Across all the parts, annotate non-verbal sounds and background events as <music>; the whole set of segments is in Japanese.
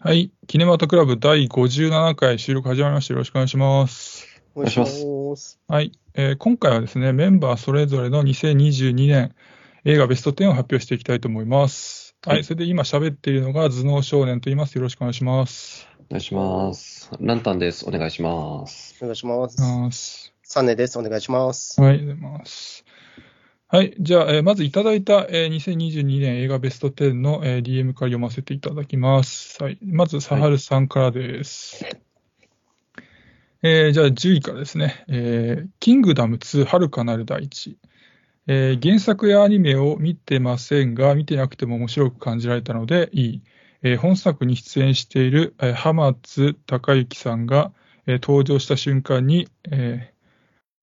はい。キネマトクラブ第57回収録始まりました。よろしくお願いします。お願いします。はい。えー今回はですね、メンバーそれぞれの2022年映画ベスト10を発表していきたいと思います。はい。はいそれで今喋っているのが頭脳少年と言います。よろしくお願いします。お願いします。ランタンです。お願いします。お願いします。サネです。お願いします。はい。ありがとうございます。はい。じゃあ、えーまずいただいた、えー2022年映画ベスト10の、えー DM から読ませていただきます。はい。まず、サハルさんからです。えーじゃあ10位からですね。えーキングダム2遥かなる大地。えー原作やアニメを見てませんが、見てなくても面白く感じられたのでいい。えー本作に出演している、えー浜津隆之さんが、えー登場した瞬間に、えー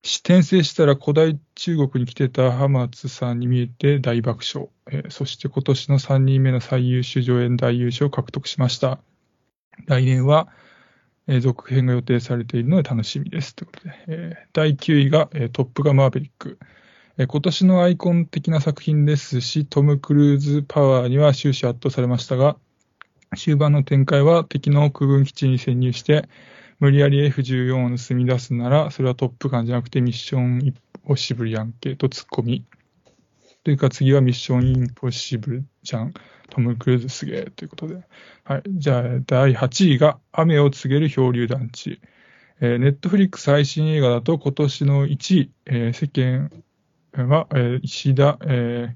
転生したら古代中国に来てた浜津さんに見えて大爆笑。えーそして今年の3人目の最優秀助演大優勝を獲得しました。来年は、えー続編が予定されているので楽しみです。ということで、えー第9位が、えートップガマーベリック。えー今年のアイコン的な作品ですし、トム・クルーズパワーには終始圧倒されましたが、終盤の展開は敵の空軍基地に潜入して、無理やり F14 を盗み出すなら、それはトップガンじゃなくてミッションインポッシブルやんけと突っ込み。というか次はミッションインポッシブルじゃん。トム・クルーズすげえということで。はい。じゃあ、第8位が雨を告げる漂流団地。えー、ネットフリックス最新映画だと今年の1位、えー世間は、えー石田、えー、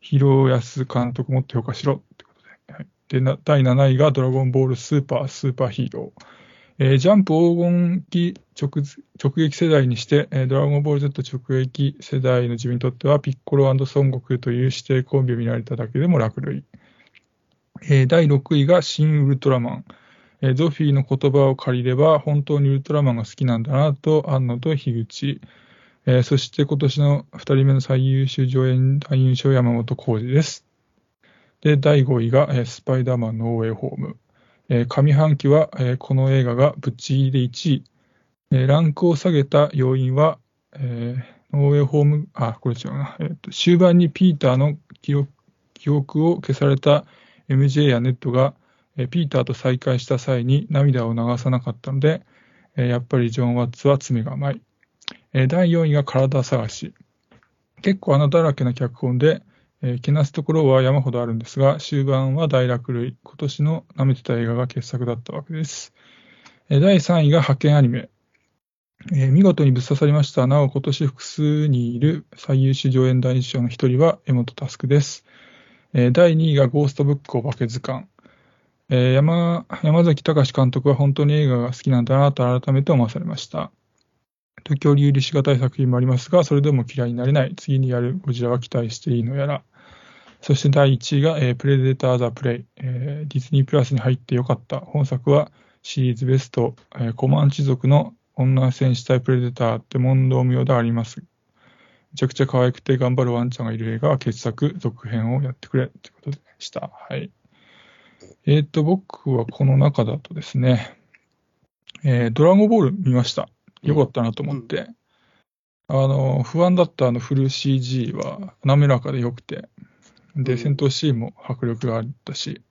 広安監督もっと評価しろということで。はい、でな第7位がドラゴンボールスーパースーパーヒーロー。えージャンプ黄金期直直撃世代にして、えードラゴンボール Z 直撃世代の自分にとっては、ピッコロ孫悟空という指定コンビを見られただけでも楽類。えー第6位が新ウルトラマン。えーゾフィーの言葉を借りれば、本当にウルトラマンが好きなんだなと、安野と樋口。えーそして今年の2人目の最優秀助演男優賞山本浩二です。で、第5位が、えースパイダーマンノーウェイホーム。えー上半期は、えーこの映画がぶっちぎりで1位。えーランクを下げた要因は、えーノーウェイホーム、あ、これ違うな。えーと終盤にピーターの記憶記憶を消された MJ やネットが、えーピーターと再会した際に涙を流さなかったので、えーやっぱりジョン・ワッツは爪が甘い。えー第4位が体探し。結構穴だらけな脚本で、えけなすところは山ほどあるんですが、終盤は大落類。今年の舐めてた映画が傑作だったわけです。え第3位が派遣アニメ。え見事にぶっ刺さりました。なお、今年複数にいる最優秀上演男優賞の一人は江本佑です。え第2位がゴーストブックお化け図鑑。え山山崎隆監督は本当に映画が好きなんだなと改めて思わされました。時折許しがたい作品もありますが、それでも嫌いになれない。次にやるゴジラは期待していいのやら。そして第1位が、えープレデター・ザ・プレイ、えーディズニープラスに入ってよかった。本作はシリーズベスト、えーコマンチ族の女戦士対プレデターって問答無用であります。めちゃくちゃ可愛くて頑張るワンちゃんがいる映画は傑作、続編をやってくれということでした。はい。えっ、と、僕はこの中だとですね、えードラゴンボール見ました。よかったなと思って。あの、不安だったあのフル CG は滑らかで良くて、で、うん戦闘シーンも迫力があったし、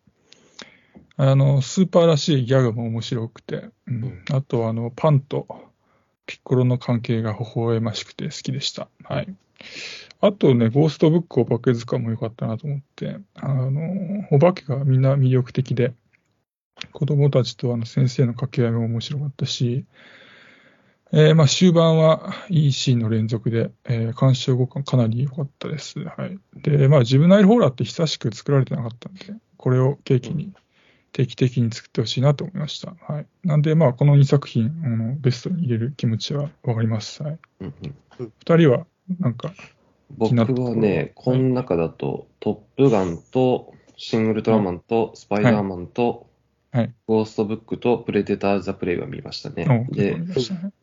あの、スーパーらしいギャグも面白くて、うんうんあとあの、パンとピッコロの関係が微笑ましくて好きでした。はい。あとね、ゴーストブックお化け図鑑も良かったなと思って、あの、お化けがみんな魅力的で、子供たちとあの先生の掛け合いも面白かったし、えーまあ終盤はいいシーンの連続で、えー鑑賞後かなり良かったです。はい。で、まあジブナイルホーラーって久しく作られてなかったんで、これを契機に定期的に作ってほしいなと思いました。はい。なんでまあこの2作品、あのベストに入れる気持ちはわかります。はい。うんうん二人はなんか、僕はね、この中だと、トップガンと、シン・ウルトラマンと、スパイダーマンと、はいゴーストブックと、プレデター・ザ・プレイは見ましたね。おで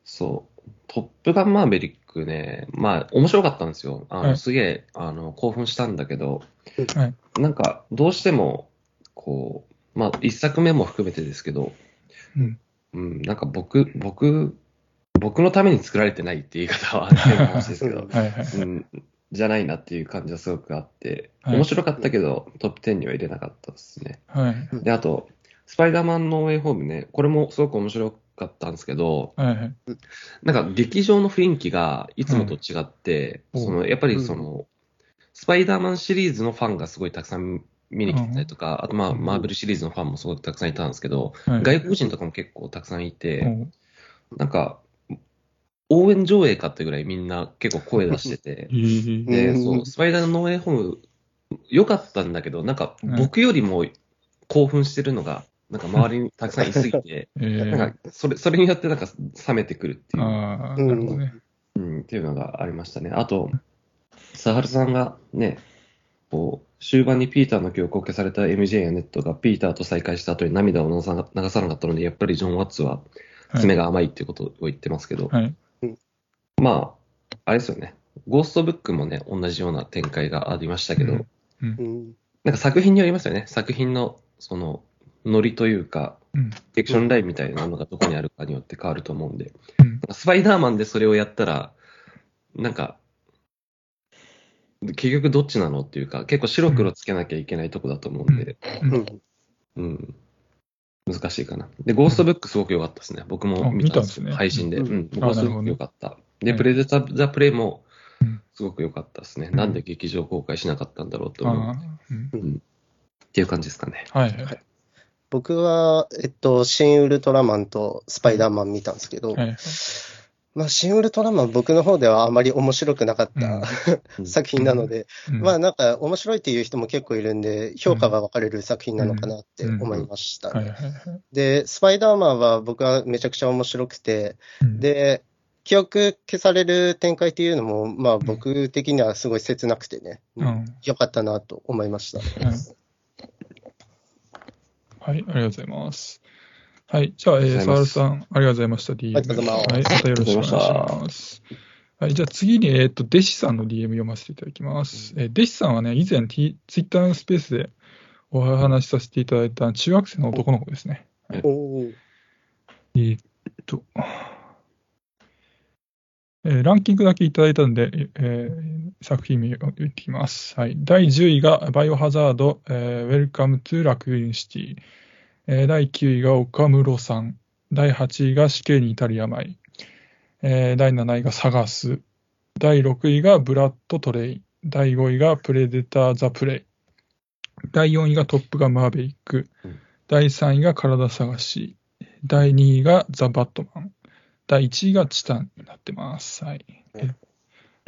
そう、トップガンマーベリックね、まあ、面白かったんですよ。あの、はいすげえ、あの、興奮したんだけど、はいなんか、どうしても、こう、まあ、一作目も含めてですけど、うんうん、なんか僕、僕、僕のために作られてないっていう言い方は変な話ですけど、<laughs> はいはい。うん、じゃないなっていう感じはすごくあって、はい面白かったけど、トップ10には入れなかったですね。はい。で、あと、スパイダーマンのウェイホームね、これもすごく面白かったんですけど、はいはい。なんか劇場の雰囲気がいつもと違って、うんそのやっぱりその、スパイダーマンシリーズのファンがすごいたくさん見に来てたりとか、あとまあ、うんマーベルシリーズのファンもすごくたくさんいたんですけど、はい。外国人とかも結構たくさんいて、なんか、応援上映かってぐらいみんな結構声出してて、えー。で、うんそう、スパイダーのノーエイホーム、良かったんだけど、なんかうん僕よりも興奮してるのが、なんか周りにたくさんいすぎて、<laughs> えーなんかそれそれによってなんか冷めてくるっていう、ああ、なるほどね。うん、っていうのがありましたね。あと、サハルさんがね、こう、終盤にピーターの記憶を消された MJ やネットがピーターと再会した後に涙を流さな流さなかったので、やっぱりジョン・ワッツは爪が甘いっていうことを言ってますけど、はい。まあ、あれですよね。ゴーストブックもね、同じような展開がありましたけど、うんうん。なんか作品によりますよね。作品の、その、ノリというか、うん。フィクションラインみたいなのがどこにあるかによって変わると思うんで、うんスパイダーマンでそれをやったら、なんか、結局どっちなのっていうか、結構白黒つけなきゃいけないとこだと思うんで、うん。うん。難しいかな。で、ゴーストブックすごく良かったですね。僕も見たんですね配信で。ううんん。ゴーストブック良かった。で、はいプレデター・ザ・プレイもうんすごく良かったですね。うんなんで劇場公開しなかったんだろうと思う。うんうん。っていう感じですかね。はいはい。僕は、えっと、シン・ウルトラマンとスパイダーマン見たんですけど、はいまあ、シン・ウルトラマン僕の方ではあまり面白くなかっうん。た、<laughs> うん。作品なので、うん。まあなんか面白いっていう人も結構いるんで、評価が分かれる作品なのかなって思いました。で、スパイダーマンは僕はめちゃくちゃ面白くて、うん、で、記憶消される展開っていうのも、まあ僕的にはすごい切なくてね、うん。良かったなと思いました。はいはい、ありがとうございます。はい、じゃあ、えー、ありがとうございます沢田さん、ありがとうございました。DM。はい、またよろしくお願いします。はい、じゃあ次に、えっ、と、弟子さんの DM 読ませていただきます。えー弟子さんはね、以前、T、ツイッターのスペースでお話しさせていただいた中学生の男の子ですね。おーえーっと、えーランキングだけいただいたんで、えー作品名を言ってきます。はい。第10位がバイオハザード、えー、Welcome to ラクーンシティ。えー第9位が岡室さん。第8位が死刑に至る病。えー第7位が探す。第6位がブラッドトレイン。第5位がプレデターザプレイ。第4位がトップガンマーベリック。うん第3位が体探し。第2位がザ・バットマン。第1位がチタンになってます。はい。え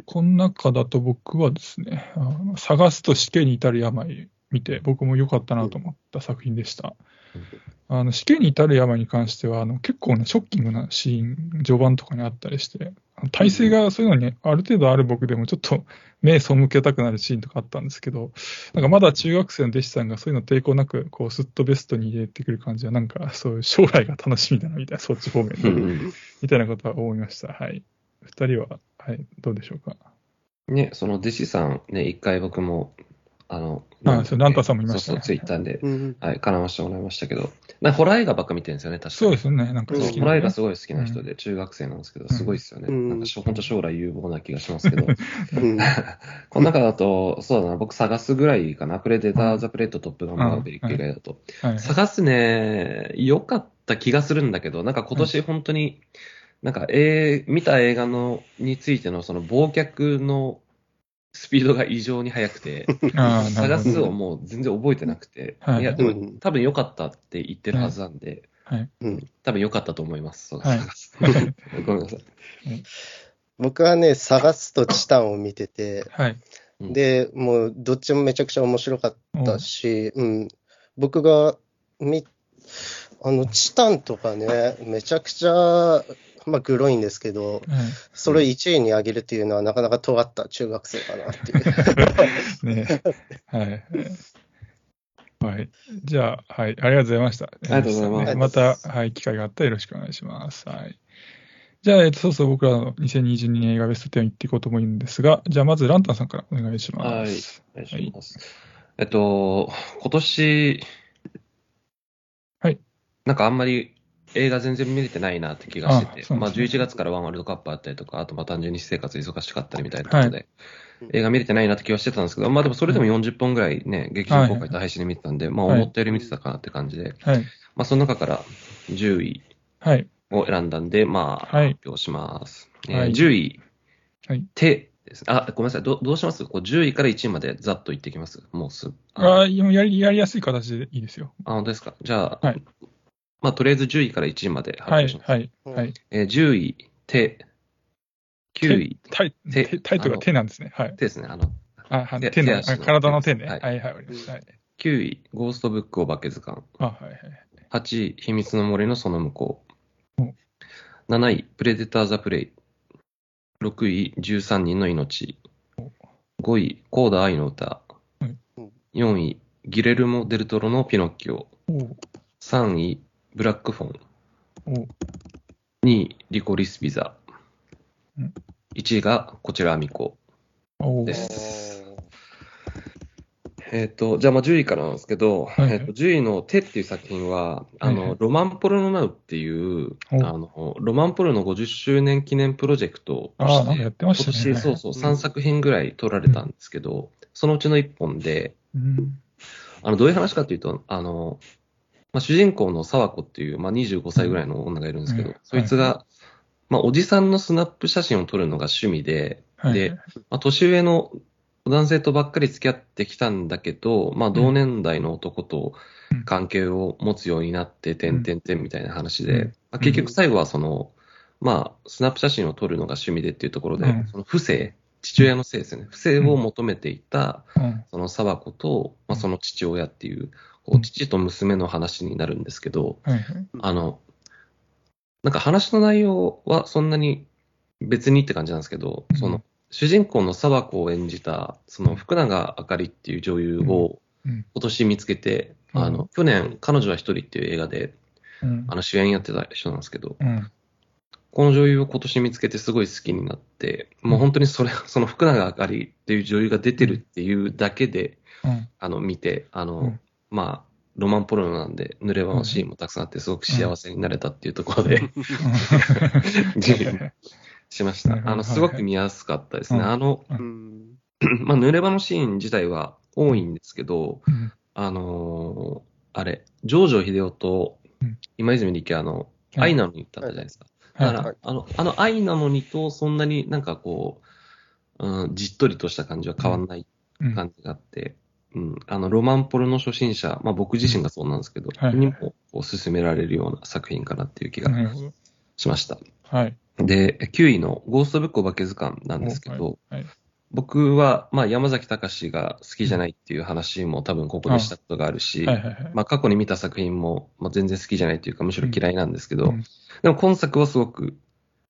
この中だと僕はですね、あの探すと死刑に至る病見て、僕も良かったなと思った作品でした。あの死刑に至る病に関しては、あの結構ね、ショッキングなシーン、序盤とかにあったりして、体勢がそういうのにある程度ある僕でもちょっと目背けたくなるシーンとかあったんですけど、なんかまだ中学生の弟子さんがそういうの抵抗なく、こう、スッとベストに入れてくる感じは、なんかそういう将来が楽しみだなみたいな、そっち方面で、みたいなことは思いました。はい。二人は、はい、どうでしょうか？ね、その弟子さん、ね、一回僕も、あの、あそうランタンさんもいましたねそうそう、ツイッターで、うんはい、絡ませてもらいましたけど、なんかホラー映画ばっか見てるんですよね、確かに。そうですよね、なんかうん好きな、そうホラー映画ね。すごい好きな人で、中学生なんですけど、すごいですよね。うんなんかしょ、本当将来有望な気がしますけど、う <laughs> んこの中だと、そうだな、僕探すぐらいかな、プレデター・ザ・プレート・トップガン・マーベリック以外だと。はい。探すね、良かった気がするんだけど、なんか今年本当に、なんか、えー見た映画の、についてのその忘却のスピードが異常に速くて、<laughs> 探。すをもう全然覚えてなくて、はいいや、でもうん多分良かったって言ってるはずなんで、はい。うん多分良かったと思います。そうはい探す <laughs> ごめんなさい。僕はね、探すとチタンを見てて、はい。で、もうどっちもめちゃくちゃ面白かったし、うん、僕が見、あの、チタンとかね、めちゃくちゃ、まあ、グロいんですけど、はいそれを1位に上げるっていうのはなかなか尖った中学生かなっていう。<laughs> ね。はい。はい。じゃあ、はい。ありがとうございました。ありがとうございますまた、はい。機会があったらよろしくお願いします。はい。じゃあ、えっと、そうそう僕らの2022年映画ベスト10いっていこうと思うんですが、じゃあ、まずランタンさんからお願いします。お願いします。えっと、今年、はい。なんかあんまり映画全然見れてないなって気がしてて、まああそうなんですね11月からワンワールドカップあったりとか、あとまあ単純に私生活忙しかったりみたいなことで、映画見れてないなって気はしてたんですけど、まあでもそれでも40本ぐらいね、劇場公開と配信で見てたんで、まあ思ったより見てたかなって感じで、はい。まあその中から10位はい。を選んだんで、まあはい発表します。えーはい10位、はい手です。あ、ごめんなさい。どどうします？こう ?10 位から1位までざっと言っていきます？もうすぐ。ああ、やり、やりやすい形でいいですよ。あ、本当ですか？じゃあ、はいまあとりあえず10位から1位まで発はい表し。ます。はい。うんはい。えー10位、手。9位、タイ手手タイトルが手なんですね。はい。手ですね。あの、あ、はい手手の、体の手ね。ははいい、はい、わかりました。はい。9位、ゴーストブックお化け図鑑。あ、はい、はい。8位、秘密の森のその向こうお。7位、プレデター・ザ・プレイ。6位、13人の命。5位、コーダ愛の歌うん。4位、ギレルモ・デルトロのピノッキオ。おう3位、ブラックフォン。おう2位、リコリス・ビザうん。1位がこちらアミコ。ですえっ、と、じゃあまあ10位からなんですけど、はいえっと10位の手っていう作品は、あの、はいはいロマンポルノナウっていう、おあの、ロマンポルノ50周年記念プロジェクトとして、なんかやってましたね。今年そうそううん3作品ぐらい撮られたんですけど、そのうちの1本で、うん。あの、どういう話かというと、あの、まあ、主人公の沢子っていう、まあ、25歳ぐらいの女がいるんですけど、うん。そいつが、まあ、おじさんのスナップ写真を撮るのが趣味で、はい。でまあ、年上の男性とばっかり付き合ってきたんだけど、まあ、同年代の男とうん。関係を持つようになって、てんてんてんみたいな話で、うん。まあ、結局最後はその、まあ、スナップ写真を撮るのが趣味でっていうところで、うん。その不正、父親のせいですよね。不正を求めていた、うん。その沢子と、まあ、その父親っていう、こううん。父と娘の話になるんですけど、はいはい。あの、なんか話の内容はそんなに別にって感じなんですけど、うん。その、主人公の沢子を演じた、その福永あかりっていう女優をうん。今年見つけて、うん。あの、去年、彼女は一人っていう映画で、うん。あの主演やってた人なんですけど、うん。この女優を今年見つけてすごい好きになって、もう本当にそれ、その福永あかりっていう女優が出てるっていうだけで、うん。あの、見て、あの、うんまあ、ロマンポルノなんで、濡れ場のシーンもたくさんあって、すごく幸せになれたっていうところで、<laughs> しました。あの、すごく見やすかったですね。うん。あの、うん。まあ、濡れ場のシーン自体は多いんですけど、うん。あのーあれ、上場秀夫とうん。今泉力也のはい。愛なのにってあったじゃないですか。だから、はい。あの、あの愛なのにとそんなになんかこう、うん、じっとりとした感じは変わんないうん。感じがあって、うん、あの、ロマンポルの初心者、まあ僕自身がそうなんですけど、はいにもこう勧められるような作品かなっていう気が。しました。はい。で、9位のゴーストブックお化け図鑑なんですけど、はいはい僕は、まあ山崎隆が好きじゃないっていう話も多分ここでしたことがあるし。まあ過去に見た作品も、まあ、全然好きじゃないっていうか、むしろ嫌いなんですけど、うんでも今作はすごく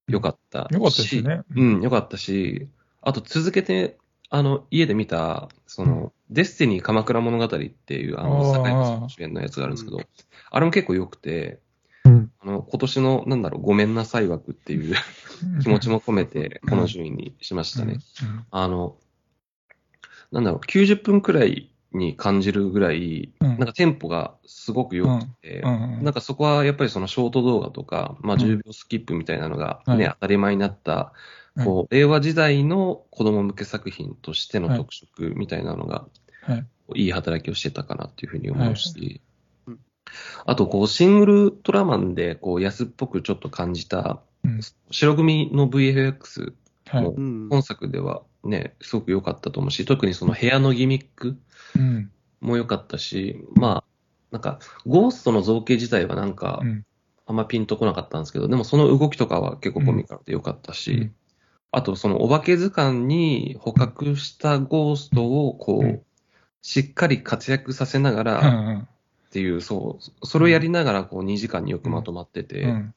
良かったし、よかったですよね。うん、良かったし、あと続けて、あの、家で見た、その、デスティニー鎌倉物語っていう、あの、坂井さん主演のやつがあるんですけど、あれも結構良くて、うん。あの、今年の、なんだろう、ごめんなさい枠っていう気持ちも込めて、この順位にしましたね。うん。あの、なんだろう、90分くらいに感じるぐらい、うん。なんかテンポがすごく良くて、なんかそこはやっぱりそのショート動画とか、まあうん。10秒スキップみたいなのがね、は当たり前になった、こう、令和時代の子供向け作品としての特色みたいなのが、はい。いい働きをしてたかなっていうふうに思うし、はい。あと、こう、シングルトラマンで、こう、安っぽくちょっと感じた、うん。白組の VFX はい。もうん。本作ではね、すごく良かったと思うし、特にその部屋のギミックうん。も良かったし、まあ、なんか、ゴーストの造形自体はなんかう、ん。あんまピンとこなかったんですけど、でもその動きとかは結構コミカルで良かったし、うんあとそのお化け図鑑に捕獲したゴーストをこう、うん。しっかり活躍させながうらん。っていう、そう、それをやりながらこう2時間によくまとまってて、うん。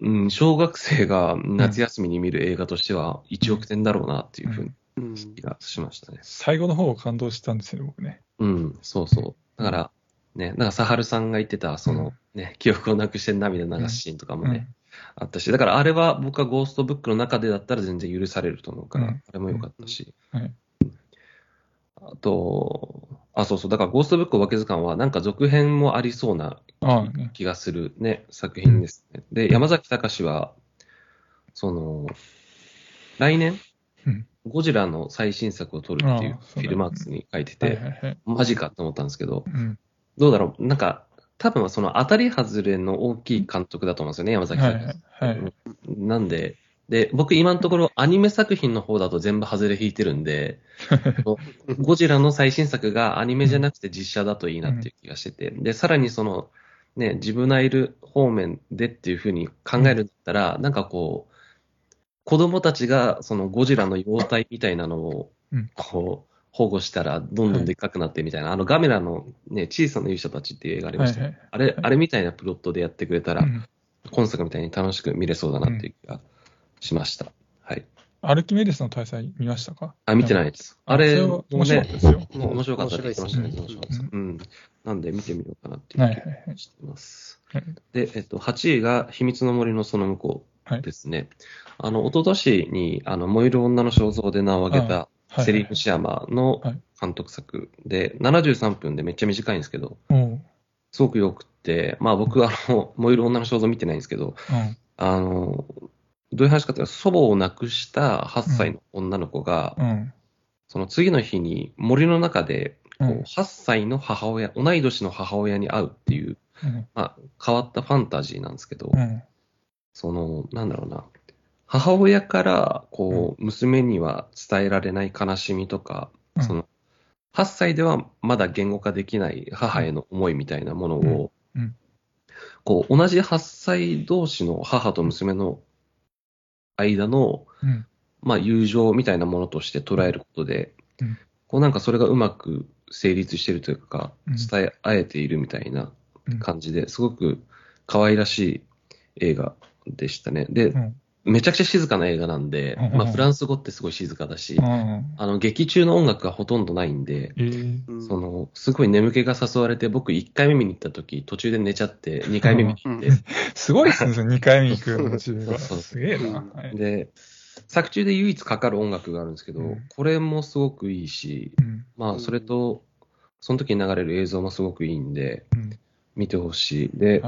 うん、小学生が夏休みに見る映画としては1億点だろうなっていうふうにうん。気がしましたね。最後の方感動したんですよね、僕ね。うん、そうそう。だから、ね、なんか、サハルさんが言ってた、その、ね、記憶をなくして涙流すシーンとかもね、あったし、だからあれは僕はゴーストブックの中でだったら全然許されると思うから、うんあれも良かったし。はいあと、あ、そうそう。だから、ゴーストブックお化け図鑑は、なんか続編もありそうな。気がするね、作品ですね。で、山崎貴は、その、来年、うんゴジラの最新作を撮るっていうフィルマークスに書いてて。マジかと思ったんですけど、うん。どうだろう、なんか、多分その当たり外れの大きい監督だと思うんですよね、山崎はい隆。はい。はい。なんで、で、僕今のところアニメ作品の方だと全部外れ引いてるんで、<laughs> ゴジラの最新作がアニメじゃなくて実写だといいなっていう気がしてて、で、さらにその、ね、自分がいる方面でっていうふうに考えるんだったら、なんかこう、子供たちがそのゴジラの <laughs> 幼体みたいなのをうん、こう、保護したらどんどんでっかくなってみたいな、あのガメラのね、小さな勇者たちっていう映画ありましたよ、はいはい。あれ、あれみたいなプロットでやってくれたら、うん今作みたいに楽しく見れそうだなっていう気がしました。はい。アルキメデスの大祭見ましたか？あ、見てないです。あれ、面白かったですよ。面白かったです。面白いですね面白かったです。うん。なんで見てみようかなってはいいうはいはい。気がしてます。はいで、えっと、8位が秘密の森のその向こうですね。あの、一昨年に、あの、燃える女の肖像で名を挙げたはいセリーヌ・シアマのはい監督作で、73分でめっちゃ短いんですけど、すごく良くって、まあ僕、あの、燃える女の肖像見てないんですけど、うんあの、どういう話かというと、祖母を亡くした8歳の女の子が、うん。その次の日に森の中で、こううん8歳の母親、同い年の母親に会うっていう、うん。まあ、変わったファンタジーなんですけど、うん。その、なんだろうな、母親から、こう、娘には伝えられない悲しみとか、うん。その、8歳ではまだ言語化できない母への思いみたいなものを、うん。うん。こう、同じ8歳同士の母と娘の間の、うん。まあ、友情みたいなものとして捉えることで、うん。こうなんかそれがうまく成立しているというか、うん。伝え合えているみたいなうん。感じで、すごく可愛らしい映画でしたね。で、うん。めちゃくちゃ静かな映画なんで、うんまあ、フランス語ってすごい静かだし、うん。あの、劇中の音楽がほとんどないんで、その、すごい眠気が誘われて、僕1回目見に行った時、途中で寝ちゃって、2回目見に行って、すごいっすね、その2回目行くモチベが。そうそうすげえな。で、作中で唯一かかる音楽があるんですけど、うんこれもすごくいいし、うん。まあ、それと、その時に流れる映像もすごくいいんで、うん。見てほしい。で。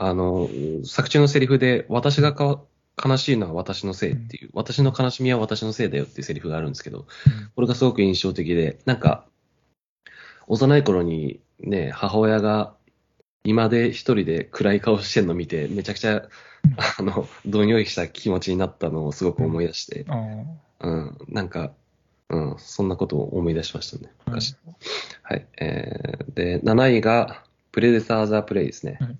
あの、作中のセリフで、私がか悲しいのは私のせいっていう、私の悲しみは私のせいだよっていうセリフがあるんですけど、これがすごく印象的で、なんか、幼い頃にね、母親が今で一人で暗い顔してんの見て、めちゃくちゃ、あの、どんよりした気持ちになったのをすごく思い出して。うん、なんか、うん、そんなことを思い出しましたね、はい昔。はい。えー、で、7位が、プレデターザ・プレイですね。はい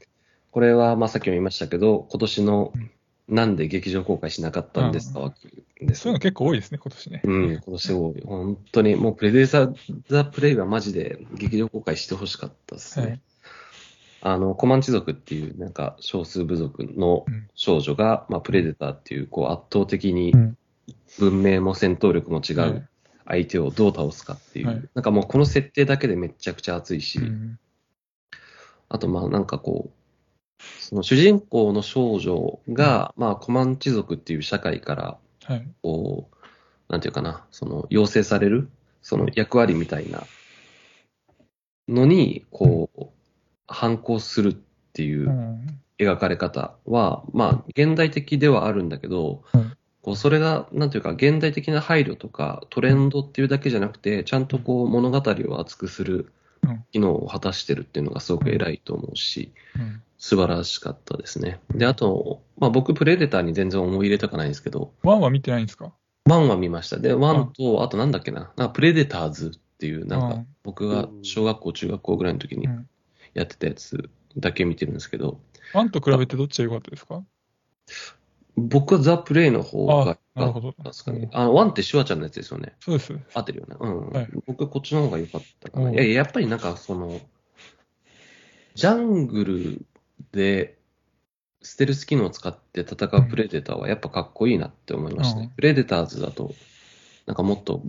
これは、まあ、さっきも言いましたけど、今年のうん、なんで劇場公開しなかったんですか？枠ですそういうの結構多いですね、今年ね。うん、今年多い。本当に、もうプレデターザ・プレイはマジで劇場公開してほしかったですね。はい。あの、コマンチ族っていう、なんか、少数部族のうん少女が、まあ、プレデターっていう、こう、圧倒的にうん。文明も戦闘力も違はい。う相手をどう倒すかっていう、はい。なんかもうこの設定だけでめちゃくちゃ熱いし、うん。あとまあなんかこう、その主人公の少女が、まあコマンチ族っていう社会から、はい。こう、なんていうかな、その要請される、その役割みたいなのに、こう、反抗するっていううん。描かれ方は、まあ現代的ではあるんだけど、うん。こうそれが、なんていうか、現代的な配慮とかトレンドっていうだけじゃなくて、ちゃんとこう物語を熱くするうん機能を果たしてるっていうのがすごく偉いと思うし、うん。素晴らしかったですね。で、あと、まあ僕、プレデターに全然思い入れとかないんですけど、ワンは見てないんですか？ワンは見ました。で、ワンと、あとなんだっけな、なんかプレデターズっていう、なんかうん。僕が小学校、中学校ぐらいの時にうん。やってたやつだけ見てるんですけど、ワンと比べてどっちが良かったですか？僕はザ・プレイの方があなるほどですかうん。ねあの、ワンってシュワちゃんのやつですよね。そうです。合ってるよね。うん。はい僕はこっちの方が良かったかな。うんいやいや、やっぱりなんかその、ジャングルでステルス機能を使って戦うプレデターはやっぱかっこいいなって思いましたね。うんプレデターズだと、なんかもっと、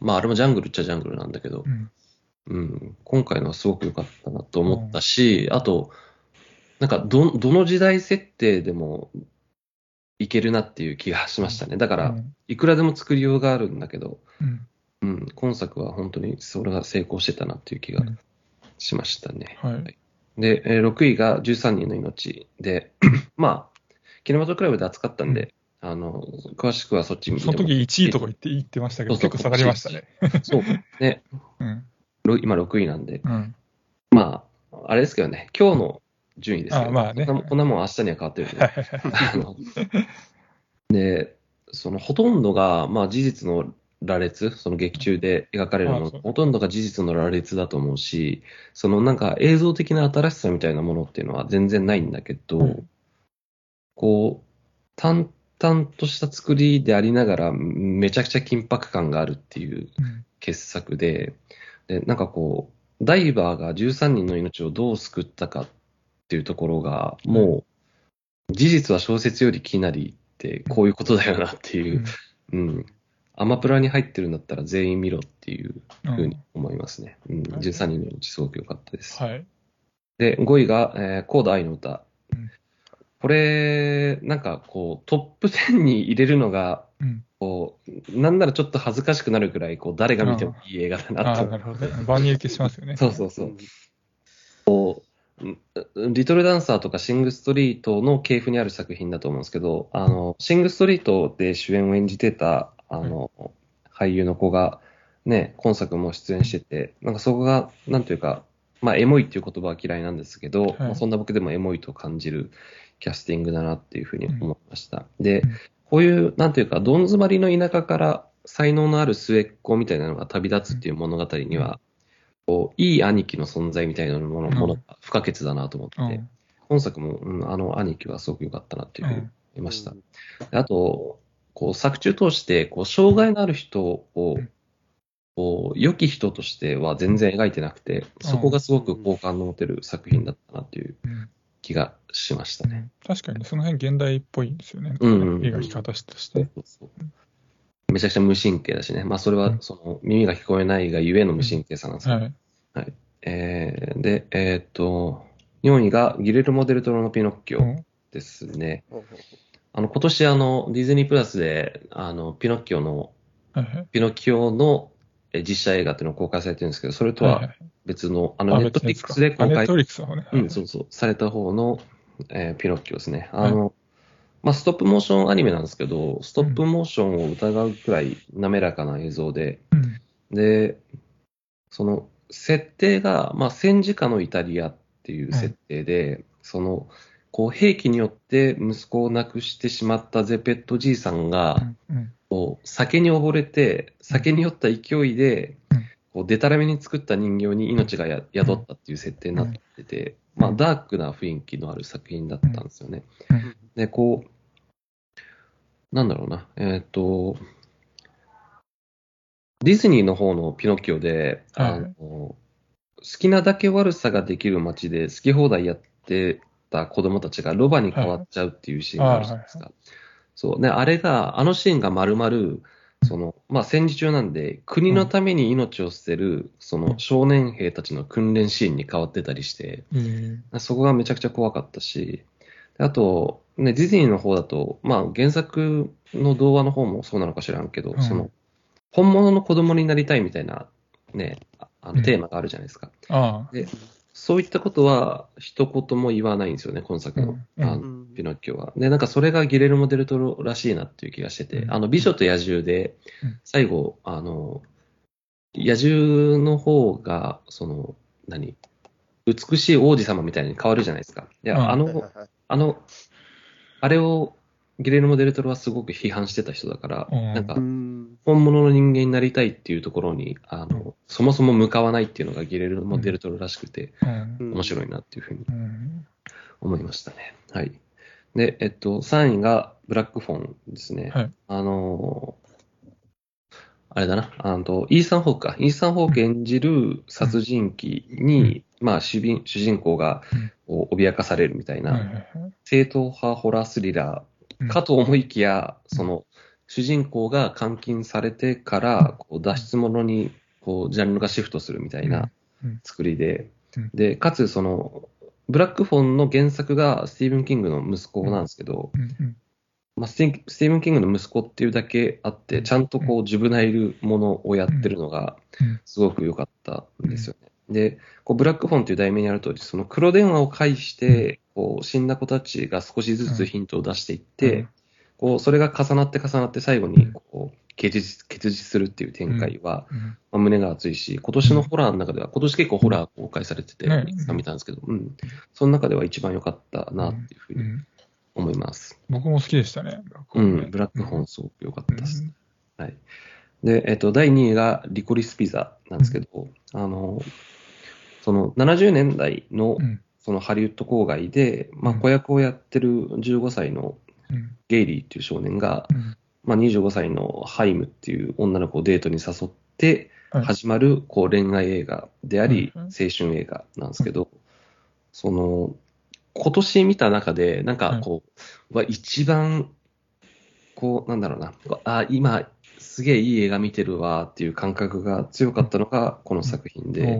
まああれもジャングルっちゃジャングルなんだけどう、ん。うん、今回のはすごく良かったなと思ったし、あと、なんかど、どの時代設定でもいけるなっていう気がしましたね。だから、うんいくらでも作りようがあるんだけど、うんうん、今作は本当にそれが成功してたなっていう気がしましたね。はい。で、えー6位が13人の命で、<coughs> まあ、キネマトクラブで扱ったんで、あの、詳しくはそっち見てもその時1位とか言って言ってましたけど、そうそう結構下がりましたね。そう。ね、<laughs> うん。ろ今6位なんで、うん。まあ、あれですけどね、今日の順位ですけど、あまあね。こんなこんなもん明日には変わってるんでで、そのほとんどが、まあ事実の羅列、その劇中で描かれるのあそう。ほとんどが事実の羅列だと思うし、そのなんか映像的な新しさみたいなものっていうのは全然ないんだけど、うん。こう、淡々とした作りでありながら、めちゃくちゃ緊迫感があるっていううん。傑作で、で、なんかこう、ダイバーが13人の命をどう救ったかっていうところが、もう、事実は小説よりきなりって、こういうことだよなっていう、うん。アマプラに入ってるんだったら全員見ろっていううんふうに思いますね。うん。はい13人の命すごく良かったです。はい。で、5位が、えー、コーダ愛の歌うん。これ、なんかこう、トップ10に入れるのが、うん。こう、なんならちょっと恥ずかしくなるくらい、こう、誰が見てもいい映画だなああ、となるほどね。万人受けしますよね。<laughs> そうそうそう。うんリトルダンサーとかシングストリートの系譜にある作品だと思うんですけど、あの、シングストリートで主演を演じてた、あの、俳優の子が、ね、今作も出演してて、なんかそこが、なんというか、まあ、エモいっていう言葉は嫌いなんですけど、いまあ、そんな僕でもエモいと感じるキャスティングだなっていうふうに思いました。でうん、こういう、なんていうか、どん詰まりの田舎から才能のある末っ子みたいなのが旅立つっていう物語には、こう、いい兄貴の存在みたいなもの,、うんものが不可欠だなと思って、うん。本作も、うん、あの兄貴はすごく良かったなっていうふうに思いました。うんであと、こう、作中通して、こう、障害のある人をうん、こう、良き人としては全然描いてなくて、そこがすごく好感の持てる作品だったなっていううん気がしましたね。確かにその辺現代っぽいんですよね。うんうんうん描き方として。そうそうめちゃくちゃ無神経だしね。まあ、それは、その、耳が聞こえないがゆえの無神経さなんですけど、はい。えーで、えーっと、4位がギレルモ・デルトロのピノッキオうんですね。あの、今年あの、ディズニープラスで、あの、ピノッキオの、はいはい。ピノッキオのえ実写映画っていうのが公開されてるんですけど、それとははいはい別の、ああの、ネットフリックスで公開あネット、フリックスの方ね。うん、そうそう、された方の、えーピノッキオですね。あの、まあ、ストップモーションアニメなんですけど、ストップモーションを疑うくらい滑らかな映像で、うん。で、その、設定が、まあ、戦時下のイタリアっていう設定で、その、こう、兵器によって息子を亡くしてしまったゼペットじいさんが、こう、酒に溺れて、酒に酔った勢いでうん、こう、デタラメに作った人形に命がや宿ったっていう設定になってて、うんまあ、ダークな雰囲気のある作品だったんですよね。うん。で、こう、なんだろうな、えーっと、ディズニーの方のピノッキオで、はい。あの、好きなだけ悪さができる街で好き放題やってた子供たちがロバに変わっちゃうっていうシーンがあるじゃないですか。そう。ね、あれが、あのシーンが丸々、その、まあ、戦時中なんで、国のために命を捨てる、その少年兵たちの訓練シーンに変わってたりして、うんそこがめちゃくちゃ怖かったし、であと、ね、ディズニーの方だと、まあ、原作の童話の方もそうなのか知らんけど、うんその、本物の子供になりたいみたいな、ね、あのテーマがあるじゃないですか。ああ。で、そういったことは一言も言わないんですよね、今作の、うんあのピノッキオは。で、なんかそれがギレルモ・デルトロらしいなっていう気がしてて、うん。あの、美女と野獣でうん、最後、あの、野獣の方が、その、何美しい王子様みたいに変わるじゃないですか。で、うん。あの、あの、あれをギレルモ・デルトロはすごく批判してた人だから、うん。なんかう、ん。本物の人間になりたいっていうところに、あの、うん。そもそも向かわないっていうのがギレルモ・デルトロらしくて、うん。面白いなっていうふうにうん。思いましたね。はい。で、えっと、3位がブラックフォンですね。はい。あのーあれだな、あの、イーサン・ホークか。イーサン・ホーク演じる殺人鬼に、まあ主人、主人公が脅かされるみたいな、正統派ホラースリラーかと思いきや、その、主人公が監禁されてから、こう脱出者に、こう、ジャンルがシフトするみたいなうん。作りで。うん、で、かつ、その、ブラックフォンの原作がスティーブン・キングの息子なんですけど、まあ、スティーブン・キングの息子っていうだけあって、ちゃんとこう、ジュブナイルものをやってるのがうん、すごく良かったんですよね。で、こうブラックフォンという題名にある通り、その黒電話を介して、こう、死んだ子たちが少しずつヒントを出していって、こう、それが重なって重なって最後に、こう、結実、結実するっていう展開は、うん。まあ、胸が熱いし、今年のホラーの中では、今年結構ホラー公開されてて、ね。いくつか見たんですけど、うん。その中では一番良かったなっていうふうにうん。思います。僕も好きでしたね。うん、ブラックホーン。すごく良かったです。うん。はい。で、えっと、第2位がリコリスピザなんですけど、あの、その70年代のうんそのハリウッド郊外で、まあ、うん。子役をやってる15歳のうん。ゲイリーっていう少年が、うん。まあ、25歳のハイムっていう女の子をデートに誘ってはい始まるこう恋愛映画であり、うん。青春映画なんですけど、その、今年見た中で、なんかこう、は一番、こう、なんだろうな、あ、今、すげえいい映画見てるわっていう感覚が強かったのがこの作品で、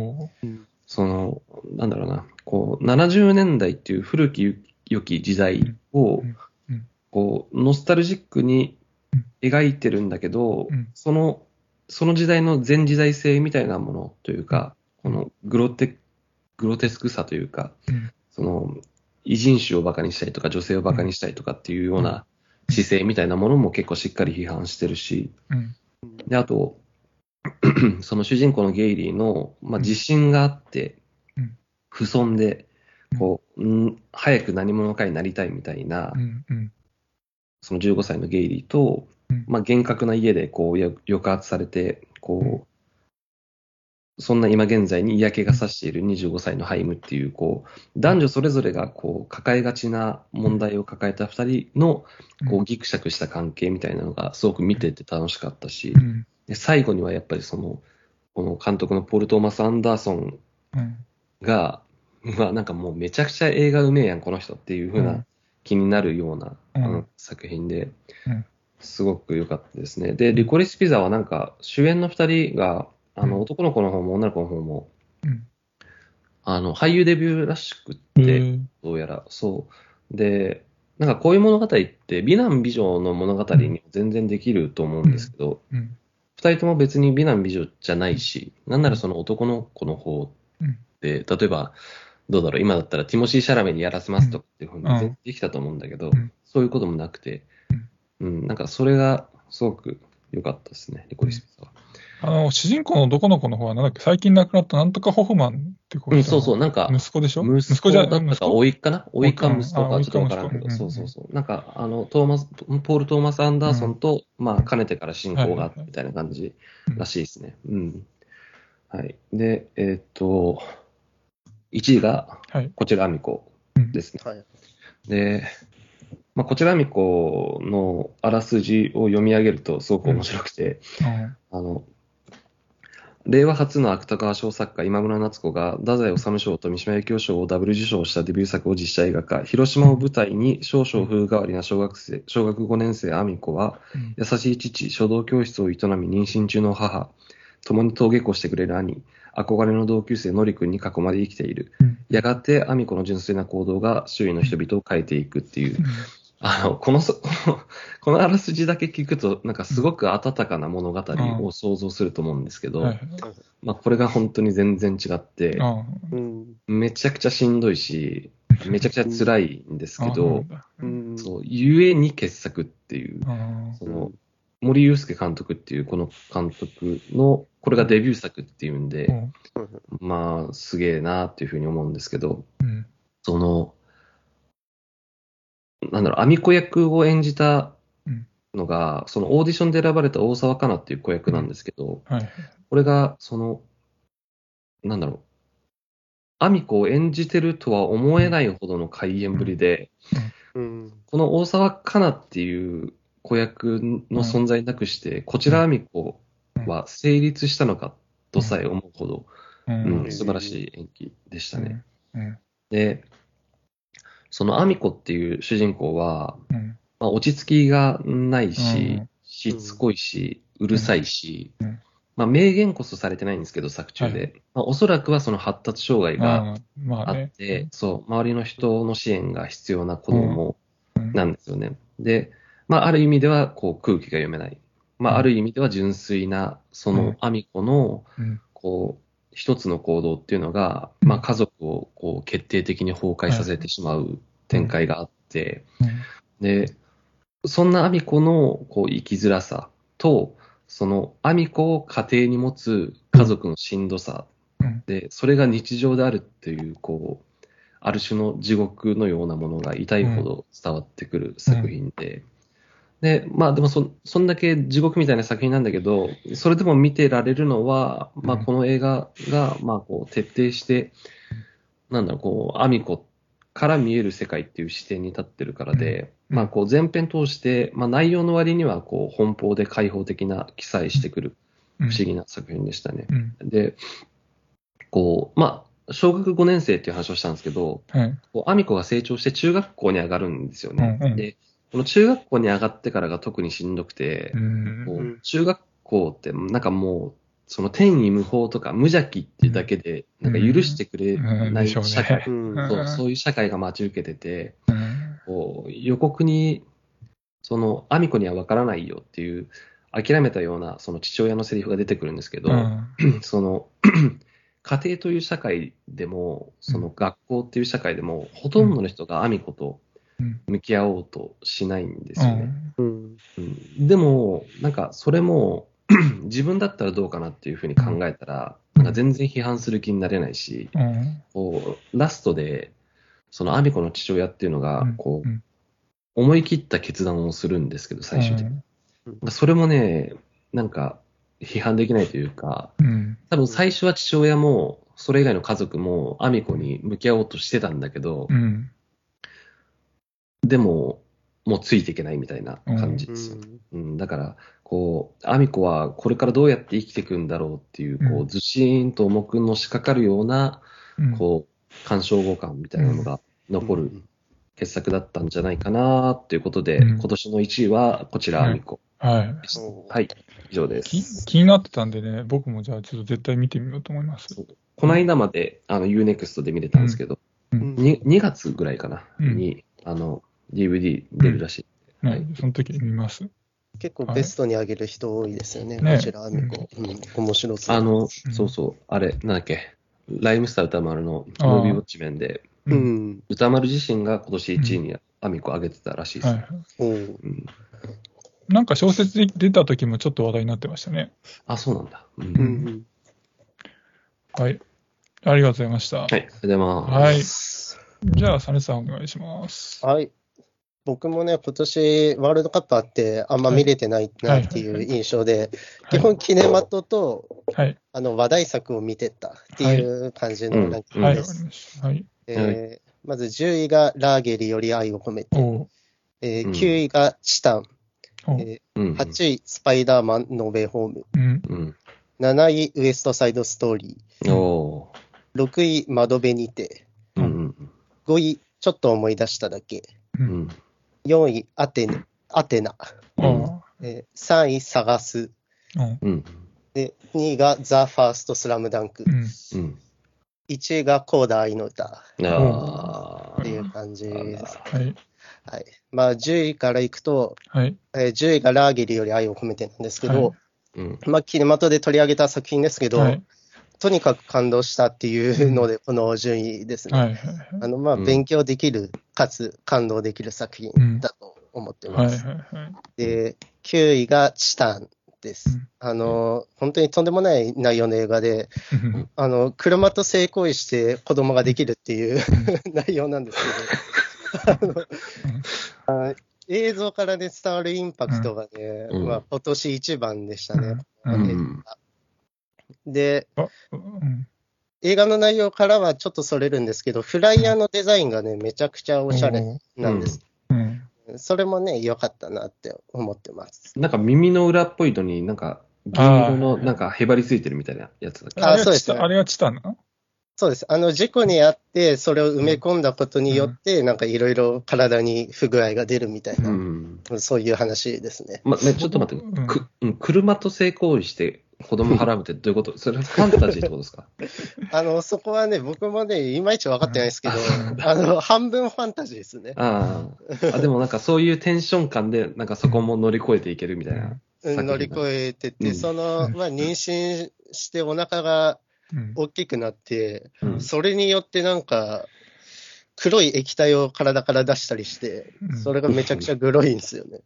その、なんだろうな、こう、70年代っていう古き良き時代を、こう、ノスタルジックに描いてるんだけど、その、その時代の全時代性みたいなものというか、このグロテ、グロテスクさというか、その、異人種をバカにしたりとか、女性をバカにしたりとかっていうような姿勢みたいなものも結構しっかり批判してるし、で、あと、<clears throat> その主人公のゲイリーの、まあ、自信があって、不遜で、こう、うん、早く何者かになりたいみたいなう、んうん。その15歳のゲイリーとうん、まあ、厳格な家でこうや抑圧されて、こう、そんな今現在に嫌気がさしている25歳のハイムっていう、こう、男女それぞれがこう、抱えがちな問題を抱えた二人の、こう、ギクシャクした関係みたいなのがすごく見てて楽しかったしう、ん。で最後にはやっぱりその、この監督のポール・トーマス・アンダーソンうん。が、うわ、なんかもうめちゃくちゃ映画うめえやん、この人っていう風うなん。気になるような、うん。あの作品でうん、すごく良かったですね。で、リコリス・ピザはなんか主演の二人が、あの、うん。男の子の方も女の子の方も、うん。あの、俳優デビューらしくっへて、ーどうやら、そう。で、なんかこういう物語って、美男美女の物語に全然できると思うんですけど、うん。二人とも別に美男美女じゃないし、なんならその男の子の方うん。で、例えば、どうだろう、今だったらティモシー・シャラメにやらせますとかっていうふうにうん。全然できたと思うんだけど、うん。そういうこともなくて、うん、なんかそれがすごく良かったですね、リコリス・ピザは。あの、主人公の男の子の方は、なんだっけ、最近亡くなったなんとかホフマンって子うん、そうそう、なんか、息子でしょ？息子だったか、息子甥い？っかな？甥いかうん息子かちょっとわからんけど、そうそうそう。なんか、あの、トーマス、ポール・トーマス・アンダーソンと、まあ、かねてから親交があったみたいな感じらしいですね。うん。はい。で、えーっと、1位が、はい。こちらアミコですね。はい。で、まあ、こちらアミコのあらすじを読み上げるとすごく面白くて、うんあの、令和初の芥川賞作家、今村夏子が、太宰治賞と三島由紀夫賞をダブル受賞したデビュー作を実写映画化、広島を舞台に少々風変わりな小学生、小学5年生、アミコは、うん優しい父、書道教室を営み妊娠中の母、共に登下校してくれる兄、憧れの同級生、のりくんに囲まれ生きている。うんやがて、アミコの純粋な行動が周囲の人々を変えていくっていう、あの、このそ、この、このあらすじだけ聞くと、なんかすごく温かな物語を想像すると思うんですけど、まあこれが本当に全然違って、あうん。めちゃくちゃしんどいし、めちゃくちゃ辛いんですけあど、うん。そう、ゆえに傑作っていう、あその、森祐介監督っていうこの監督の、これがデビュー作っていうんで、うんまあ、すげえなっていうふうに思うんですけど、うんその、なんだろう、アミ子役を演じたのが、そのオーディションで選ばれた大沢かなっていう子役なんですけど、はい。これが、その、なんだろう、アミ子を演じてるとは思えないほどの開演ぶりで、うん。この大沢かなっていう子役の存在なくして、こちらアミ子は成立したのかとさえ思うほど、ううんん素晴らしい演技でしたね。うん。で、そのアミコっていう主人公は、うん。まあ、落ち着きがないし、うん。しつこいし、うるさいし、うん。まあ、明言こそされてないんですけど、作中で。はまあ、おそらくはその発達障害があーまあね。て、そう、周りの人の支援が必要な子供うん。なんですよね。で、まあ、ある意味ではこう空気が読めない。まうん。あ、ある意味では純粋な、そうん。のアミコの、うん。こう、一つの行動っていうのが、うん。まあ、家族をこう決定的に崩壊させてしまう展開があって、で、そんなアミコのこう生きづらさと、そのアミコを家庭に持つ家族のしんどさうん。で、それが日常であるっていう、こう、ある種の地獄のようなものが痛いほど伝わってくる作品で、で、まあでもそ、そんだけ地獄みたいな作品なんだけど、それでも見てられるのは、まあうんこの映画が、まあこう徹底して、なんだろう、こう、アミコから見える世界っていう視点に立ってるからで、うんまあこう前編通して、まあ内容の割にはこう奔放で開放的な記載してくるうん。不思議な作品でしたね。うん。で、こう、まあ、小学5年生っていう話をしたんですけど、はい。こうアミコが成長して中学校に上がるんですよね。うんうんで、この中学校に上がってからが特にしんどくて、中学校ってなんかもう、その天意無法とか無邪気っていうだけで、なんか許してくれない社会、うん。そうそういう社会が待ち受けてて、予告に、その、アミコには分からないよっていう、諦めたようなその父親のセリフが出てくるんですけど、うん。<clears throat> その、<clears throat> 家庭という社会でも、その学校っていう社会でも、ほとんどの人がアミコとうん向き合おうとしないんですよね。うん。うん。でも、なんかそれも、<clears throat> 自分だったらどうかなっていうふうに考えたら、なんか全然批判する気になれないし、うん。こう、ラストで、そのアミコの父親っていうのがうん、こううん、思い切った決断をするんですけど、最終的に。うん。それもね、なんか、批判できないというか、うん。多分最初は父親も、それ以外の家族も、アミコに向き合おうとしてたんだけどう、んでも、もうついていけないみたいな感じです。よ。うん、だから、こう、アミコはこれからどうやって生きていくんだろうっていう、こうん。う、ずしーんと重くのしかかるような、うん。こう、干渉互換みたいなのが残る傑作だったんじゃないかなっていうことで、うん。今年の1位はこちら、はい。アミコ。はい。はい、以上できす。気になってたんでね、僕もじゃあちょっと絶対見てみようと思います。この間まで、あの、UNEXT で見れたんですけど、うん。に 2, 月ぐらいかな、うん。に、あの、DVD 出るらしい。ははいい、その時に見ます。結構ベストに上げる人多いですよね、ねこちら、アミコ。うん、面白そう。あの、うんそうそう、あれ、なんだっけ、ライムスター歌丸のムービーウォッチメンで、ううんん。歌丸自身が今年1位にアミコ上げてたらしいです。はい。おううん、なんか小説で出た時もちょっと話題になってましたね。あ、そうなんだ。うんうんうん。はい。ありがとうございました。はい、ありがとうございます。はい。じゃあ、サネさんお願いします。はい。僕もね、今年ワールドカップあって、あんま見れてないなっていう印象で、基本、キネマトとはい。あの話題作を見てったっていう感じのランキングです。はい。えーまず10位がラーゲリより愛を込めて、えーうん。9位がチタン、えう。ん。ー8位スパイダーマンノーベイホーム、うん。うん。7位ウエストサイドストーリおーー、6位窓辺にて、うんうん5位ちょっと思い出しただけ、う。うんん。4位アテネアテナ、おうえー3位探す、おううん。で2位がザ・ファーストスラムダンク、うん。うん。1位がコーダ愛の歌あっていう感じです。はい。はい。まあ10位からいくと、はい。えー10位がラーゲリより愛を込めてなんですけど、はいうん。まあ、キネマトで取り上げた作品ですけど、はい。とにかく感動したっていうので、この順位ですね。はい。あの、まあ、うん勉強できる、かつ感動できる作品だと思ってはい。ます。はい。はい。で、9位がチタンです。うんあの、本当にとんでもない内容の映画で、うんあの、車と性行為して子供ができるっていう <laughs> 内容なんですけど、あのあ映像からね、伝わるインパクトがね、うんまあ、今年一番でしたね。うん。で、あうん映画の内容からはちょっとそれるんですけど、フライヤーのデザインがね、めちゃくちゃおしゃれなんです。うん。それもね、良かったなって思ってます。なんか耳の裏っぽいのになんか、銀色のなんかへばりついてるみたいなやつだっけ？ああれそうですねあれはチタンなの？そうです。あの、事故にあって、それを埋め込んだことによって、なんかいろいろ体に不具合が出るみたいな、うん。そういう話ですね。ま、ね、ちょっと待って、うんくうん車と性行為して子供払うってどういうこと？それファンタジーってことですか？<laughs> あの、そこはね、僕もね、いまいち分かってないですけど、あの、半分ファンタジーですね。ああ。あ、でもなんかそういうテンション感で、なんかそこも乗り越えていけるみたいな。うん。乗り越えてて、うん。その、うん。まあ、妊娠してお腹がうん。大きくなって、うん。それによってなんか、黒い液体を体から出したりしてう、ん。それがめちゃくちゃグロいんですよね。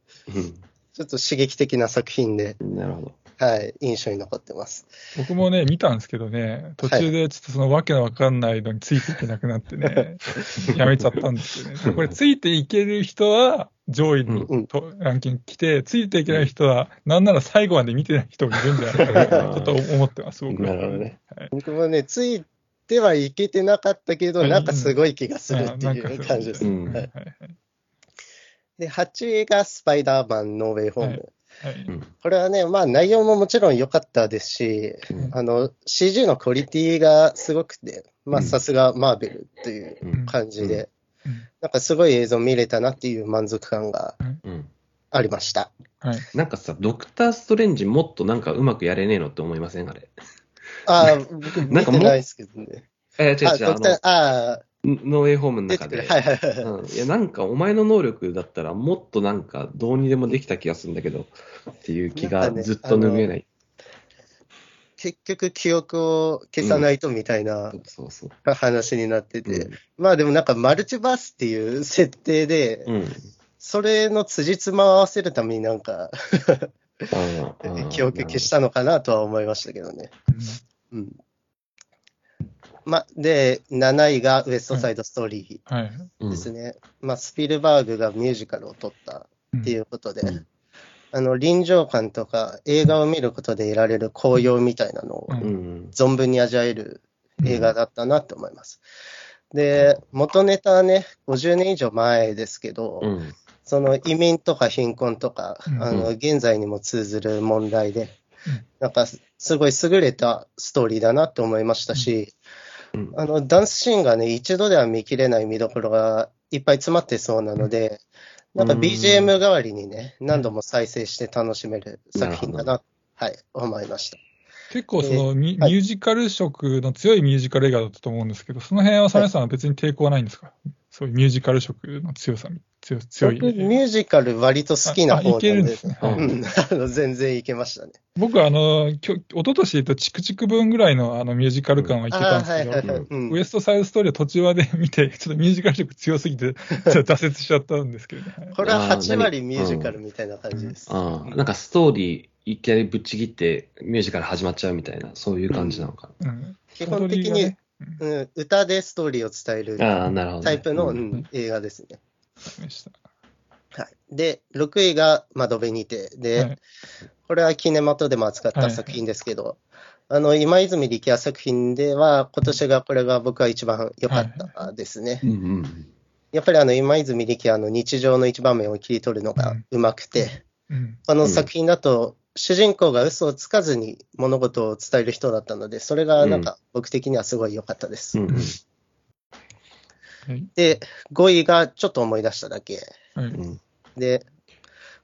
ちょっと刺激的な作品で、うん。なるほど。はい、印象に残ってます。僕もね、見たんですけどね、途中でちょっとそのわけのわかんないのについていけなくなってね、<laughs> やめちゃったんですよね。でこれ、ついていける人は上位にうんとランキング来て、ついていけない人は、なんなら最後まで見てない人もいるんじゃないかな、<laughs> ちょっと思ってます、僕は。なるほどね。僕もね、ついてはいけてなかったけど、うんなんかすごい気がするってあいう感じです。うんはいはいで、8位がスパイダーマンノーウェイホーム。はいはいこれはね、まあ内容ももちろん良かったですし、うんあの、CG のクオリティがすごくて、まあうんさすがマーベルといううん感じで、うんなんかすごい映像見れたなっていう満足感がうん。ありました。はいなんかさ、ドクター・ストレンジもっとなんかうまくやれねえのって思いません？あれ。ああ、<laughs> 僕見てないですけどね。えー、違あ、う違う、あドクター、ああ、の、ノーウェイホームの。中で。はいはいはい。うん、いや、なんかお前の能力だったらもっとなんかどうにでもできた気がするんだけどっていう気がずっと拭えない。結局記憶を消さないとみたいな。話になってて、うんまあでもなんかマルチバースっていう設定で、うん。それの辻褄を合わせるためになんか <laughs> 記憶消したのかなとは思いましたけどね。うん。ま、で、7位がウエストサイドストーリはい。うんーですね。まあ、スピルバーグがミュージカルを撮ったっていうことで、うんあの、臨場感とか映画を見ることで得られる効用みたいなのを。存分に味わえる映画だったなと思います。で、元ネタはね、50年以上前ですけど、うん。その移民とか貧困とか、うんあの、現在にも通ずる問題でうん、なんか、すごい優れたストーリーだなって思いましたし、うん。あの、ダンスシーンがね、一度では見切れない見どころがいっぱい詰まってそうなので、なんかうん。BGM 代わりにね、何度も再生して楽しめる作品だなな、はい、思いました。結構そのミ,、はい。ミュージカル色の強いミュージカル映画だったと思うんですけど、その辺はサメさんは別に抵抗はないんですか、そういうミュージカル色の強さに、強強い。僕、ミュージカル割と好きな方なんでけるんですね。はいうん、<laughs> あの全然いけましたね。僕はあの、きょ一昨年言うと、チクチク分ぐらいのあのミュージカル感はいけたんですけど、あーはいはいはいうんウエストサイドストーリーを途中まで見て、<laughs> ちょっとミュージカル色強すぎて、ちょっと挫折しちゃったんですけどね。はいこれはあー8割ミュージカルみたいな感じです。ああ、なんかストーリーいきなりぶっちぎってミュージカル始まっちゃうみたいな、そういう感じなのかうん基本的に、うん、歌でストーリーを伝えるな。ああ、なるほど、ね。タイプの、ううんん映画ですね。でしたはい、で、6位が窓辺にて、で、はいこれはキネマトでも扱った作品ですけど、あの今泉力也作品では、今年がこれが僕は一番良かったですね。うんうん。やっぱりあの今泉力也の日常の一場面を切り取るのがうまくて、うんこの作品だと、主人公が嘘をつかずに物事を伝える人だったので、それがなんか僕的にはすごい良かったです。うんうん。はい。で、5位がちょっと思い出しただけ。はい。うん。で、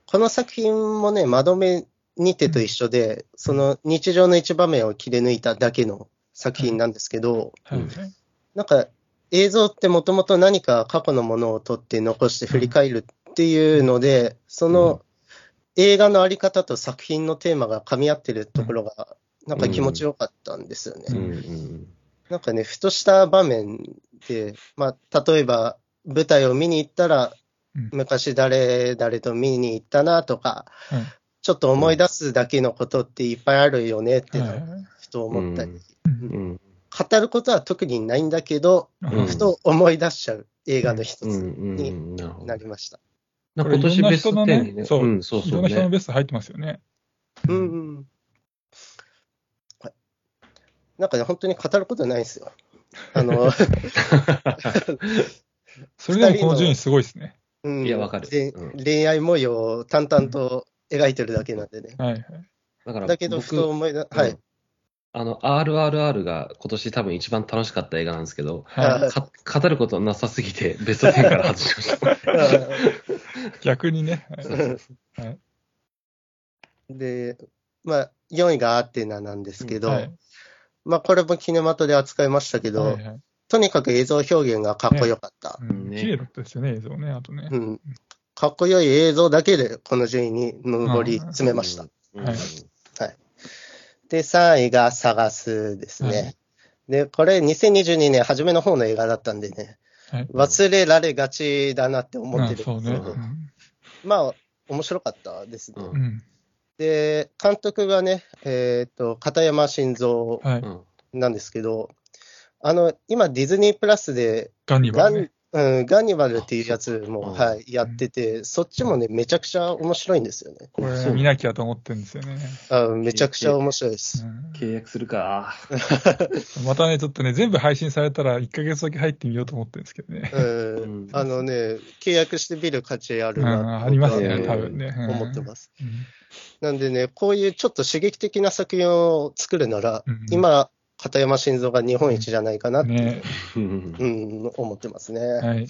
この作品もね、窓辺にてと一緒で、その日常の一場面を切り抜いただけの作品なんですけど、はい。うん。なんか映像ってもともと何か過去のものを撮って残して振り返るっていうので、その映画のあり方と作品のテーマが噛み合ってるところが、なんか気持ちよかったんですよね。うん。うん。なんかね、ふとした場面で、まあ、例えば舞台を見に行ったら、うん昔誰々と見に行ったなとか、はいちょっと思い出すだけのことっていっぱいあるよねってふと思ったり、うんうん。語ることは特にないんだけど、うんふと思い出しちゃう映画の一つうんうんにうん。な。りました。今年ベスト10にね。そう、うん、そういろんそうね。な人のベスト入ってますよね。うんうん。はい。なんかね、本当に語ることないんですよ。あの、<laughs> <laughs> それでもこの順位すごいですね。うん、いやわかるでうん恋愛模様を淡々と描いてるだけなんでね。はいはい。だからだけど、ふと僕、思い出、はい。うんあの、RRR が今年多分一番楽しかった映画なんですけど、はい、か語ることなさすぎて、ベスト10から外しました。<laughs> 逆にね。で、まあ、4位がアテナなんですけど、はいまあこれもキネマトで扱いましたけど、はいはいとにかく映像表現がかっこよかった。うんね綺麗だったですよね、映像ね、あとね。うん。かっこよい映像だけでこの順位に上り詰めました。うんはいで、3位が探すですね。はいで、これ2022年初めの方の映画だったんでね、はい。忘れられがちだなって思ってるん。ですけど、うんまあ、面白かったですね。うんうん。で、監督がね、えっ、と、片山晋三なんですけど、あの、今ディズニープラスでガンニバルね。うん、ガンニバルっていうやつも、うんはい、やってて、そっちもね、めちゃくちゃ面白いんですよね。これそう見なきゃと思ってるんですよね。あめちゃくちゃ面白いです。うん契約するか。<laughs> またね、ちょっとね、全部配信されたら1ヶ月だけ入ってみようと思ってるんですけどね。うんうんあのね、契約してみる価値あるうん、なありますね、多分ね。うん思ってます。うんなんでね、こういうちょっと刺激的な作品を作るなら、うん今、片山晋三が日本一じゃないかなって、ね。うんうん、思ってますね。はい。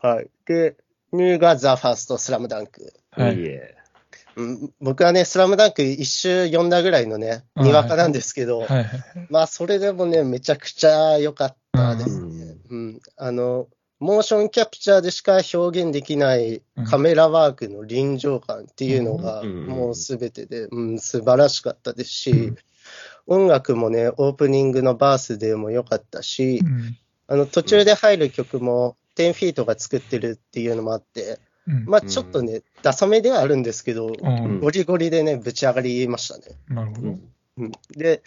はい。で、2位がザ・ファースト・スラムダンク。はい。うん、僕はね、スラムダンク一周読んだぐらいのね、うんにわかなんですけど、はいはい。まあ、それでもね、めちゃくちゃ良かったです。うんうん。あの、モーションキャプチャーでしか表現できないうんカメラワークの臨場感っていうのが、うんもうすべてで、うん、素晴らしかったですし、音楽もね、オープニングのバースデーも良かったしう、んあの、途中で入る曲も、10フィートが作ってるっていうのもあって、うんまあちょっとね、ダサめではあるんですけど、うんゴリゴリでね、ぶち上がりましたね。なるほど。うんうん、で、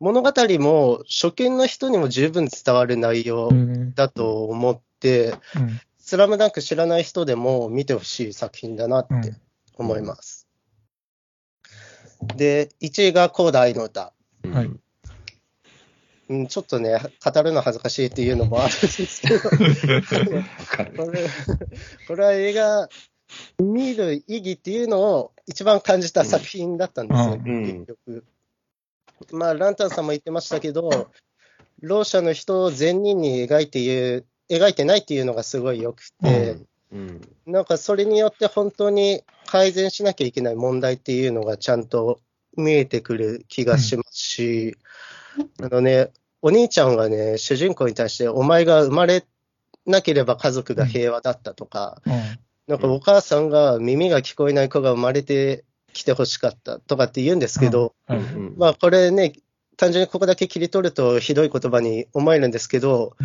物語も初見の人にも十分伝わる内容うんだと思って、うんスラムダンク知らない人でも見てほしい作品だなってうん思います。で、1位がコーダ愛の歌。うんはいうん、ちょっとね、語るの恥ずかしいっていうのもあるんですけど。<laughs> これこれは映画見る意義っていうのを一番感じた作品だったんですよ、うん結局。まあ、ランタンさんも言ってましたけど、ろう者の人を善人に描いていう描いてないっていうのがすごい良くて、うん。なんかそれによって本当に改善しなきゃいけない問題っていうのがちゃんと見えてくる気がしますし、あのね、お兄ちゃんがね、主人公に対して、お前が生まれなければ家族が平和だったとか、うん。なんかお母さんが耳が聞こえない子が生まれてきてほしかったとかって言うんですけど、はいうん。まあこれね、単純にここだけ切り取るとひどい言葉に思えるんですけど、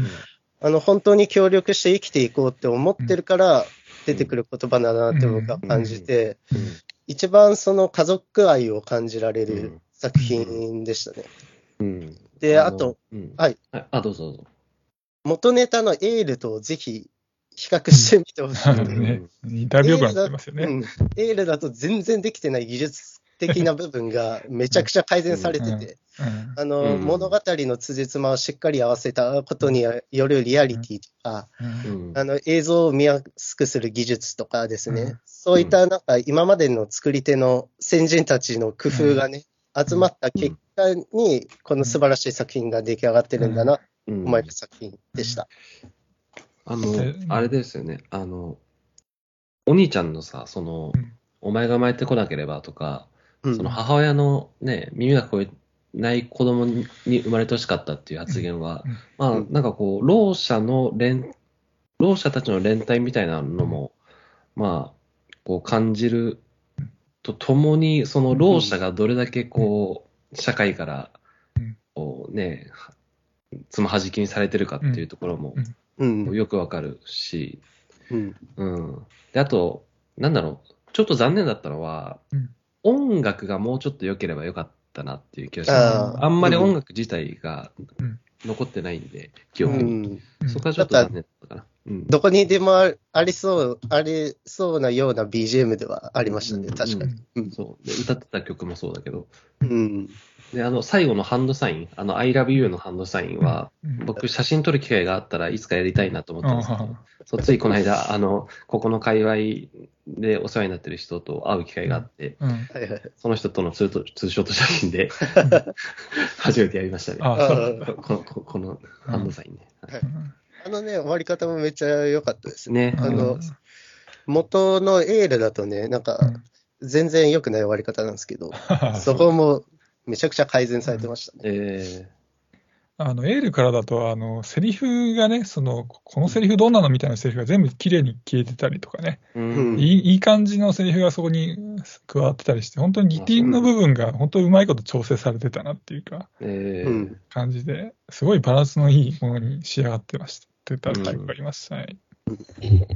あの本当に協力して生きていこうって思ってるから出てくる言葉だなって僕は感じて、一番その家族愛を感じられるうん作品でしたね。うん。で、あと、、うんはい。あ、どうぞどうぞ。元ネタのエールとぜひ比較してみてほしい。似た病気になってますよね。うん、エールだと全然できてない技術的な部分がめちゃくちゃ改善されてて、うん。あの、うん。物語の辻褄をしっかり合わせたことによるリアリティとか、あの映像を見やすくする技術とかですね、うん。そういったなんか今までの作り手の先人たちの工夫がね、集まった結果に、この素晴らしい作品が出来上がってるんだなとうん。思える作品でした。あので、あれですよね。あの、お兄ちゃんのさ、そのうん、お前が生まれてこなければとか、うんその母親のね、耳が聞こえない子供に生まれてほしかったっていう発言は、うん。まあ、うん。なんかこう、ろう者の連、ろう者たちの連帯みたいなのも、まあ、こう感じるとともに、そのろう者がどれだけこう、社会からうん、こうね、つまはじきにされてるかっていうところもうん。よくわかるし、うん。うん。で、あと、なんだろう、ちょっと残念だったのは、うん音楽がもうちょっと良ければよかったなっていう気がします。あんまり音楽自体がうん残ってないんで、記う憶に。そこはちょっと残念。うん。どこにでもあありそう、ありそうなような BGM ではありましたね、うん確かに。うんそう。で、歌ってた曲もそうだけど。うんで、あの、最後のハンドサイン、あの、I love you のハンドサインは、うん僕、写真撮る機会があったらいつかやりたいなと思ってたんですけど、あそうついこの間、あの、ここの界隈でお世話になってる人と会う機会があって、うんはいはいその人とのツートツーショット写真で <laughs> 初めてやりましたね。あそうあこのここのハンドサインね。はいあのね、終わり方もめっちゃ良かったですね。ね。あの元のエールだとね、なんか全然良くない終わり方なんですけど、<laughs> そこもめちゃくちゃ改善されてましたね。えあの、エールからだと、あの、セリフがね、その、このセリフどうなのみたいなセリフが全部綺麗に消えてたりとかね、うんいいいい感じのセリフがそこに加わってたりして、本当にリティンの部分が本当にうまいこと調整されてたなっていうか、えーうん。感じで、すごいバランスのいいものに仕上がってました。ってたタイプがあります。はい。<laughs>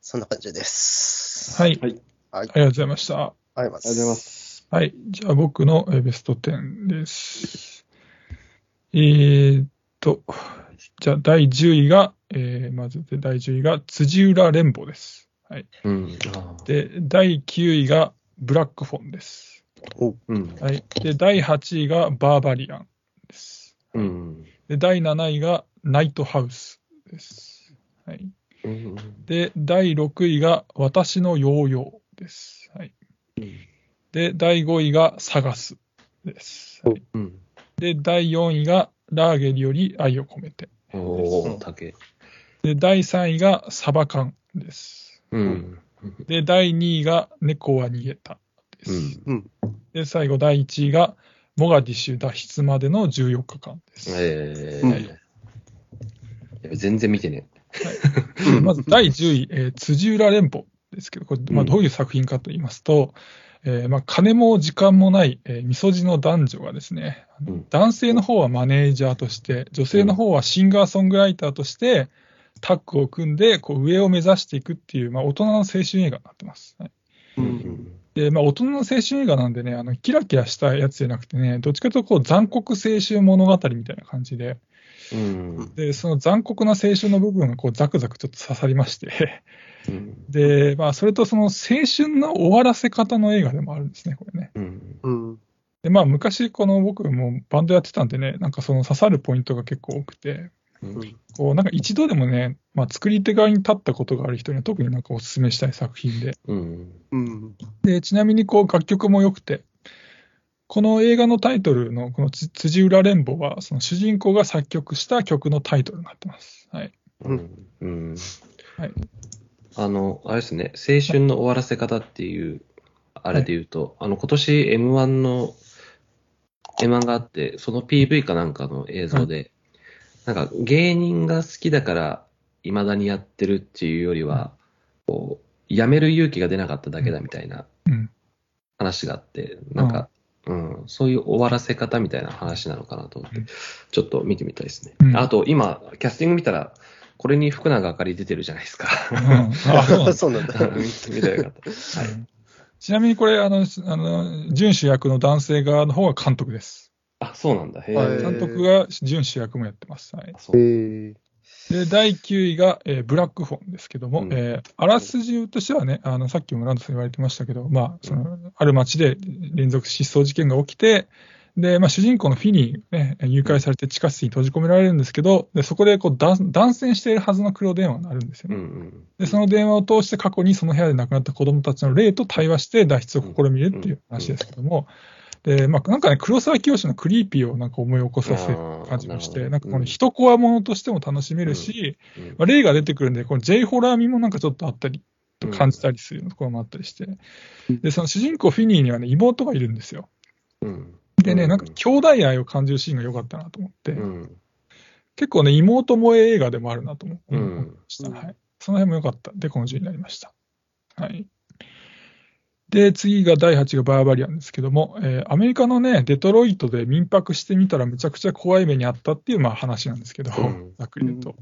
そんな感じです。はい。はいはい。ありがとうございました。ありがとうございます。ありがとうございます。はい。じゃあ僕のえーベスト10です。えーっと、じゃあ第10位が、えーまずで第10位が辻浦連邦です。はい。うん。で、第9位がブラックフォンです。うん。はい。で、第8位がバーバリアンです。うん。で、第7位がナイトハウスです。はい。うん。で、第6位が私のヨーヨーです。はい。で、第5位がサガスです。はいうん。で、第4位がラーゲリより愛を込めて。おー、竹。で、第3位がサバカンです。うん。で、第2位が猫は逃げたです。うん。で、最後第1位がモガディッシュ脱出までの14日間です。えうんーいや全然見てねでまず第10位、えー辻浦連邦ですけど、これ、まあ、うんどういう作品かと言いますと、えーまあ、金も時間もない、えー、みそじの男女がですね、男性の方はマネージャーとして、女性の方はシンガーソングライターとして、タッグを組んで、こう上を目指していくっていう、まあ、大人の青春映画になってます。はいう。う。うんん。で、まあ、大人の青春映画なんでね、あの、キラキラしたやつじゃなくてね、どっちかというと、こう、残酷青春物語みたいな感じで、うん。で、その残酷な青春の部分が、こう、ザクザクちょっと刺さりまして、うん。で、まあ、それとその青春の終わらせ方の映画でもあるんですね、これね。うん。うん。で、まあ、昔、この僕もバンドやってたんでね、なんかその刺さるポイントが結構多くて、うん。こう、なんか一度でもね、まあ、作り手側に立ったことがある人には特になんかお勧めしたい作品で、うん。うん。で、ちなみにこう楽曲も良くて、この映画のタイトルのこのつ辻浦連邦は、その主人公が作曲した曲のタイトルになってます。はい。うん。うん。はい。あの、あれですね、青春の終わらせ方っていう、あれで言うと、あの、今年 M1 の、M1 があって、その PV かなんかの映像で、なんか芸人が好きだから、未だにやってるっていうよりは、こう、やめる勇気が出なかっただけだみたいなうん。話があって、なんか、うん、そういう終わらせ方みたいな話なのかなと思ってうん、ちょっと見てみたいですね。うんあと、今、キャスティング見たら、これに福永あかり出てるじゃないですか。うん、あ、そうなんだ。<laughs> 見たらよかった。はい。ちなみにこれ、あの、あの、準主役の男性側の方が監督です。あ、そうなんだ。へ。監督が準主役もやってます。はい。へえ。で、第9位が、えーブラックフォンですけども、うんえーあらすじとしてはね、あの、さっきもランドさん言われてましたけど、まあ、その、ある町で連続失踪事件が起きて、で、まあ、主人公のフィニー、ね、誘拐されて地下室に閉じ込められるんですけど、でそこでこう断断線しているはずの黒電話が鳴るんですよね。うんうん。で、その電話を通して過去にその部屋で亡くなった子供たちの霊と対話して脱出を試みるっていう話ですけども、で、まあ、なんかね、黒沢清のクリーピーをなんか思い起こさせる感じもして、なんかこの一コアものとしても楽しめるし、うんまあ、霊が出てくるんで、この J ホラー味もなんかちょっとあったり、と感じたりするところもあったりして、で、その主人公フィニーにはね、妹がいるんですよ。うん。でね、なんか兄弟愛を感じるシーンが良かったなと思って、うん。結構ね、妹萌え映画でもあるなと思思いうんました。はい。その辺も良かった。で、この順位になりました。はい。で、次が第8がバーバリアンですけども、えーアメリカのね、デトロイトで民泊してみたらむちゃくちゃ怖い目にあったっていう、まあ話なんですけど、うんざっくり言うと。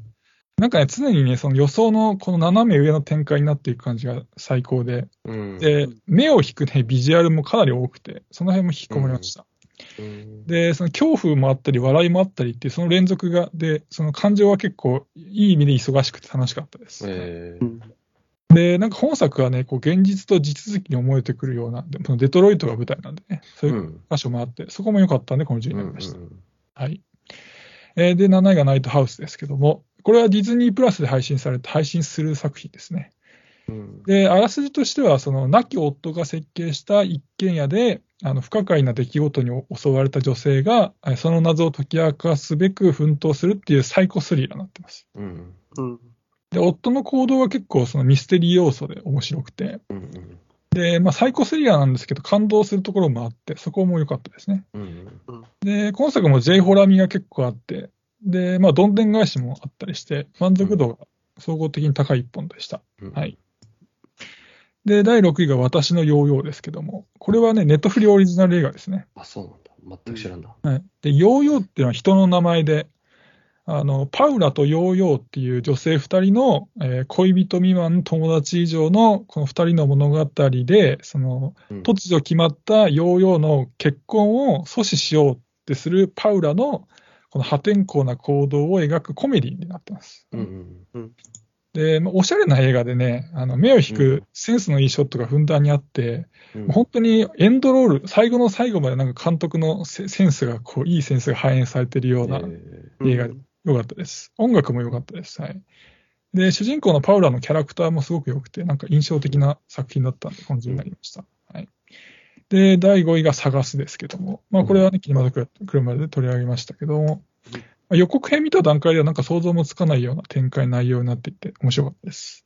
なんかね、常にね、その予想のこの斜め上の展開になっていく感じが最高で、うん。で、目を引くね、ビジュアルもかなり多くて、その辺も引き込まれました。うん、で、その恐怖もあったり、笑いもあったりっていう、その連続が、で、その感情は結構、いい意味で忙しくて楽しかったです。えーうんで、なんか本作はね、こう現実と地続きに思えてくるような、でもデトロイトが舞台なんでね、そういううん。箇所もあって、そこも良かったんで、この順位になりました。うんはい。えーで、7位がナイトハウスですけども、これはディズニープラスで配信されて、配信する作品ですね。うんで、あらすじとしては、その亡き夫が設計した一軒家で、あの不可解な出来事に襲われた女性が、えその謎を解き明かすべく奮闘するっていうサイコスリラーになってます。うんうん。で、夫の行動は結構そのミステリー要素で面白くて、うんで、まあ、サイコスリアなんですけど、感動するところもあって、そこも良かったですね。うん。で、今作も J ホラミが結構あって、で、まあ、どんでん返しもあったりして、満足度が総合的に高い一本でした。うんはい。で、第6位が私のヨーヨーですけども、これはね、ネットフリオリジナル映画ですね。あ、そうなんだ。全く知らんな。はい。で、ヨーヨーっていうのは人の名前で、あの、パウラとヨーヨーっていう女性2人の、えー恋人未満の友達以上のこの2人の物語で、その、うん。突如決まったヨーヨーの結婚を阻止しようってするパウラのこの破天荒な行動を描くコメディになってます。うんうん。で、まあおしゃれな映画でね、あの目を引うんくセンスのいいショットがふんだんにあって、うん。本当にエンドロール、最後の最後までなんか監督のセセンスが、こう、いいセンスが反映されてるようなえ映画で良かったです。音楽も良かったです。はい。で、主人公のパウラのキャラクターもすごく良くて、なんか印象的な作品だったんで、感じになりました。はい。で、第5位が探すですけども、まあこれはね、キネマトクラブで取り上げましたけども、まあ予告編見た段階ではなんか想像もつかないような展開内容になっていて面白かったです。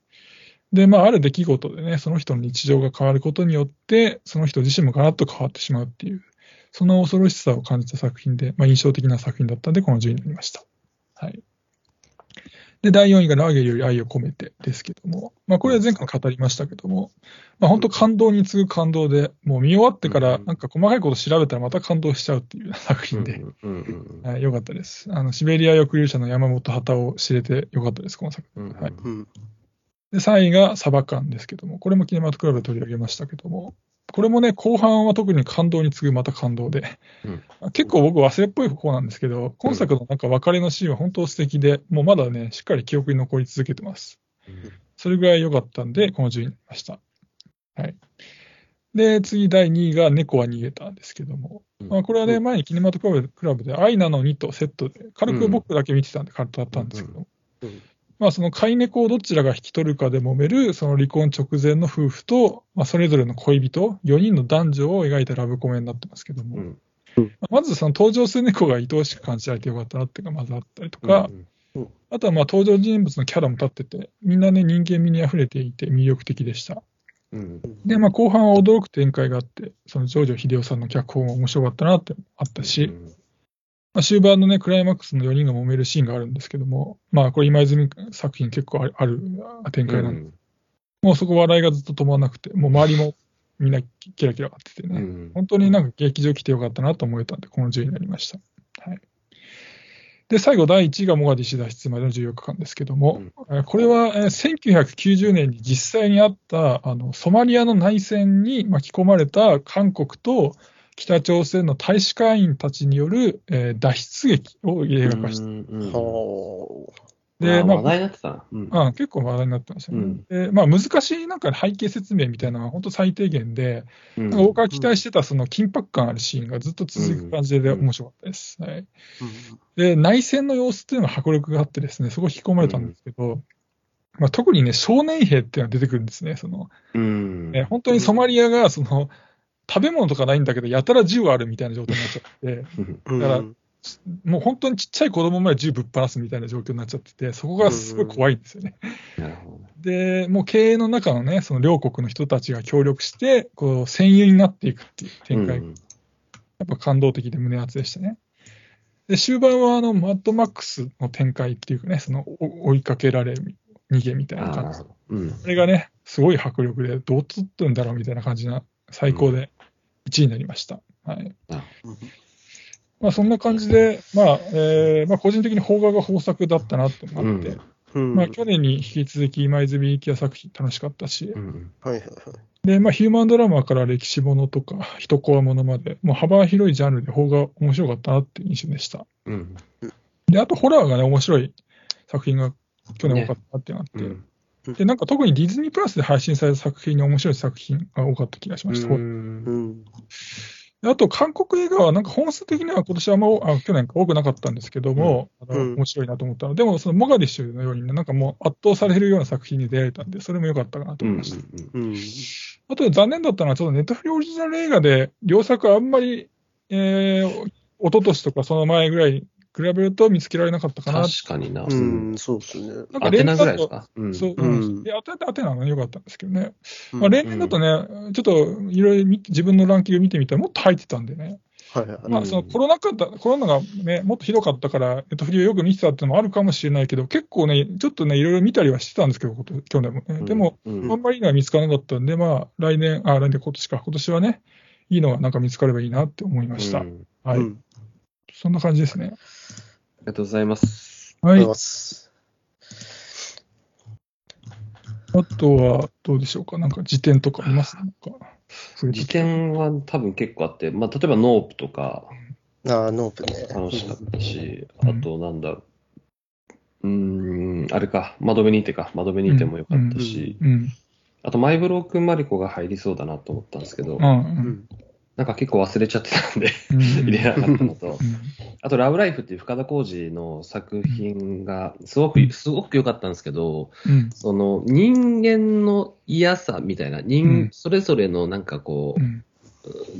で、まあある出来事でね、その人の日常が変わることによって、その人自身もガラッと変わってしまうっていう、その恐ろしさを感じた作品で、まあ印象的な作品だったんで、この順位になりました。はい。で、第4位がラーゲリより愛を込めてですけども、まあこれは前回語りましたけども、まあ本当感動に次ぐ感動で、もう見終わってからなんか細かいこと調べたらまた感動しちゃうっていう作品で、はい、よかったです。あの、シベリア抑留者の山本畑を知れてよかったです、この作うんはいうん。で、3位がサバ缶ですけども、これもキネマトクラブで取り上げましたけども、これもね、後半は特に感動に次ぐまた感動で、結構僕忘れっぽい方なんですけど、今作のなんか別れのシーンは本当素敵で、もうまだね、しっかり記憶に残り続けてます。それぐらい良かったんで、この順位になりました。はい。で、次、第2位が猫は逃げたんですけども、うん。まあ、これはね、うん。前にキネマトクラブで愛なのにとセットで、軽く僕だけ見てたんで、軽くだったんですけど、うんまあ、その飼い猫をどちらが引き取るかで揉める、その離婚直前の夫婦と、まあ、それぞれの恋人、4人の男女を描いたラブコメになってますけども、うん。まあまずその登場する猫が愛おしく感じられてよかったなっていうのがまずあったりとか、あとはまあ登場人物のキャラも立ってて、みんなね、人間味に溢れていて魅力的でした。うん。で、まあ後半は驚く展開があって、そのジョージョ秀夫さんの脚本が面白かったなってあったし、まあ、終盤のね、クライマックスの4人が揉めるシーンがあるんですけども、まあこれ今泉作品結構ある展開なんで、もうそこ笑いがずっと止まらなくて、もう周りもみんなキラキラっててね、本当になんか劇場来てよかったなと思えたんで、この順位になりました。はい。で、最後、第1位がモガディシ脱出までの14日間ですけども、えーこれはえー1990年に実際にあったあのソマリアの内戦に巻き込まれた韓国と北朝鮮の大使館員たちによる、えー脱出劇を映画化して、はで、まあ話題になってたな。うん。あ結構話題になってましたね。うん。でまあ、難しいなんか背景説明みたいなのは本当最低限で、うん。なんか僕が期待してたその緊迫感あるシーンがずっと続く感じでうん。面白かったです。はい、うん。で、内戦の様子っていうのは迫力があってですね、そこ引き込まれたんですけど、まあ、特にね、少年兵っていうのが出てくるんですね。その。うん。え本当にソマリアがその食べ物とかないんだけど、やたら銃あるみたいな状態になっちゃって、うんだからもう本当にちっちゃい子供まで銃ぶっ放すみたいな状況になっちゃってて、そこがすごい怖いんですよね。で、もう経営の中のね、その両国の人たちが協力して、こう、戦友になっていくっていう展開が、やっぱ感動的で胸熱でしたね。で、終盤はあの、マッドマックスの展開っていうかね、その、お追いかけられる逃げみたいな感じるほ。ど。うん。これがね、すごい迫力で、どう撮ってんだろうみたいな感じな、最高で1位になりました。はい。まあ、そんな感じで、まあ、えーまあ、個人的に邦画が豊作だったなってのがあって、うんうんまあ、去年に引き続き今泉幸也作品楽しかったし、うんはいはいはい。で、まあ、ヒューマンドラマから歴史ものとか、人コアものまで、もう幅広いジャンルで邦画面白かったなっていう印象でした。うん。で、あとホラーがね、面白い作品が去年多かったなっていうのがあって、うん。で、なんか特にディズニープラスで配信された作品に面白い作品が多かった気がしました。うんうん。であと、韓国映画はなんか本数的には今年はあんまあ去年多くなかったんですけども、あのうん面白いなと思ったので、でもそのモガディッシュのようにね、なんかもう圧倒されるような作品に出会えたんで、それも良かったかなとうん思いました。うん。あと残念だったのは、ちょっとネットフリオリジナル映画で、両作あんまり、えー、一昨年とかその前ぐらい比べると見つけられなかったかな。確かにな。うん、そうですね。なんかアテナぐらいですだとか。うん。そう、ううんん。いや、アテナアテナが良かったんですけどね。うんまあ、例年だとね、ちょっといろいろ自分のランキング見てみたらもっと入ってたんでね。はいはいはい。まあ、そのコロナ禍だ、コロナがね、もっとひどかったから、ネットフリをよく見てたっていうのもあるかもしれないけど、結構ね、ちょっとね、いろいろ見たりはしてたんですけど、こと去年もね。でも、うん、あんまりいいのは見つからなかったんで、まあ、来年、あ、来年、今年か、今年はね、いいのがなんか見つかればいいなって思いました。うんはい、うんそんな感じですね。ありがとうございます。はいありがとうござい。ます。あとは、どうでしょうか？なんか次点とか見ます？か。次点は多分結構あって、まあ、例えばノープとかああ、ノープね。楽しかったし、うんあとなんだろう。ん、あれか、窓辺にてか、窓辺にてもよかったし、うん。あとマイブロークンマリコが入りそうだなと思ったんですけど、うん。なんか結構忘れちゃってたんで、うん <laughs> 入れなかったのとう、んあと、ラブライフっていう深田浩二の作品が、すごく、すごく良かったんですけど、うん。その、人間の嫌さみたいな、人、うんそれぞれのなんかこう、うん。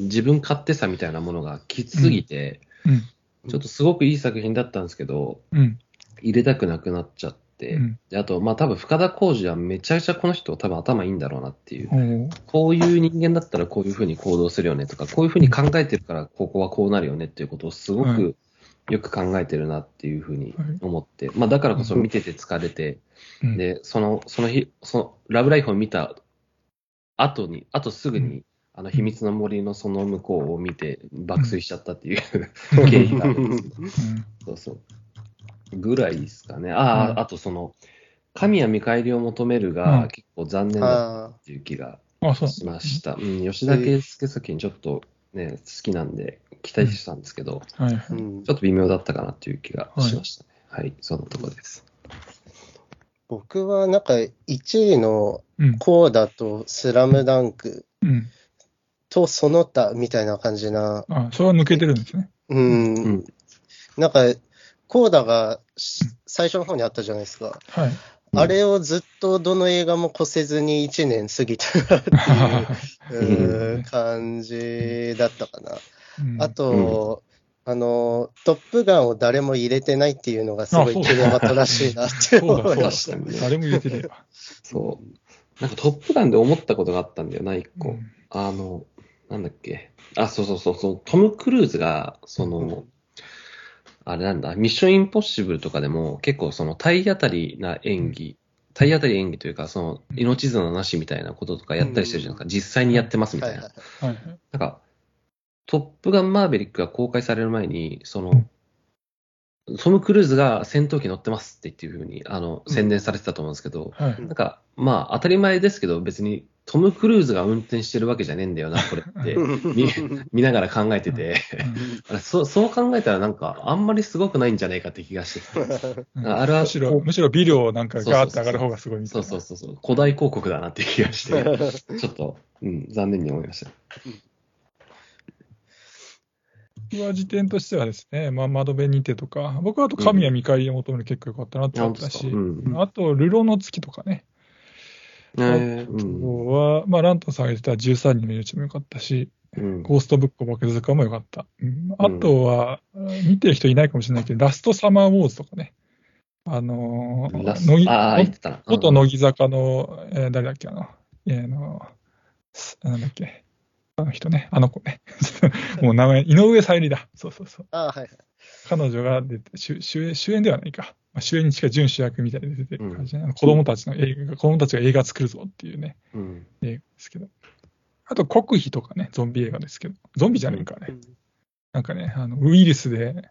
自分勝手さみたいなものがきつすぎて、うん。ちょっとすごくいい作品だったんですけど、うん。入れたくなくなっちゃって、うん。であと、まあ多分深田浩二はめちゃくちゃこの人多分頭いいんだろうなっていう。こういう人間だったらこういうふうに行動するよねとか、こういうふうに考えてるからここはこうなるよねっていうことをすごはくよく考えてるなっていうふうにはい。思って、まあだからこそ見てて疲れて、うん。で、その、その日、そのラブライフを見た後に、あとすぐに、あの秘密の森のその向こうを見て爆睡しちゃったっていう <laughs> 経緯があるんですけど、うん。そうそう。ぐらいですかね。ああ、うんあとその、神は見返りを求めるうんが結構残念だったあっていう気があ、そう。しました。うん、吉田圭介作品ちょっとね、好きなんで期待してたんですけど、はいはい。あ。うんちょっと微妙だったかなっていう気がしましたね。はい、そのところです。僕はなんか1位のうん。コーダとスラムダンクうん。とその他みたいな感じな、あ、それは抜けてるんですね。うん、うん。なんかコーダがし最初の方にあったじゃないですか。はい。うんあれをずっとどの映画も越せずに1年過ぎたなっていううん感じだったかな。うんあと、あの、トップガンを誰も入れてないっていうのがすごいキネマトらしいなって思いました。<laughs> 誰も入れてねえわ。そう。なんかトップガンで思ったことがあったんだよな、一個。うんあの、なんだっけ。あ、そうそうそうそう、トム・クルーズが、その、あれなんだ、ミッション・インポッシブルとかでも結構その体当たりな演技、体当たり演技というか、その命綱なしみたいなこととかやったりしてるじゃないですか。実際にやってますみたいな。なんか、トップガンマーベリックが公開される前に、その、トム・クルーズが戦闘機乗ってますって言っていうふうに、あの、宣伝されてたと思うんですけど、はい。なんか、まあ、当たり前ですけど、別にトム・クルーズが運転してるわけじゃねえんだよな、<laughs> これって、見見ながら考えてて、そうそう考えたらなんか、あんまりすごくないんじゃないかって気がして。あれはむしろ、むしろビルをなんかガーッと上がる方がすごいみたそいうな。そうそうそう、古代広告だなって気がして、<laughs> ちょっと、うん、残念に思いました。僕は時点としてはですね、まあ、窓辺にてとか、僕はあと神谷見返りを求める結構良かったなってあ思ったし、本当ですか？うん。あと、ルロの月とかね、えーは、まあ、ラントンさんが言ってた13人の命も良かったし、うんゴーストブックお化け塚も良かった。うんあとは、見てる人いないかもしれないけど、ラストサマーウォーズとかね。あのー乃木あ。元乃木坂の、えー誰だっけ、あの、えーあの、すなんだっけ、あの人ね、あの子ね。<laughs> もう名前、井上さゆりだ。そうそうそう。あはいはい。彼女が出て主主演、主演ではないか。まあ、主演に近い準主役みたいに出てる感じね、あの子供たちの映画、子供たちが映画作るぞっていうね、うん。映画ですけど。あと、国費とかね、ゾンビ映画ですけど、ゾンビじゃないかね。なんかね、あのウイルスで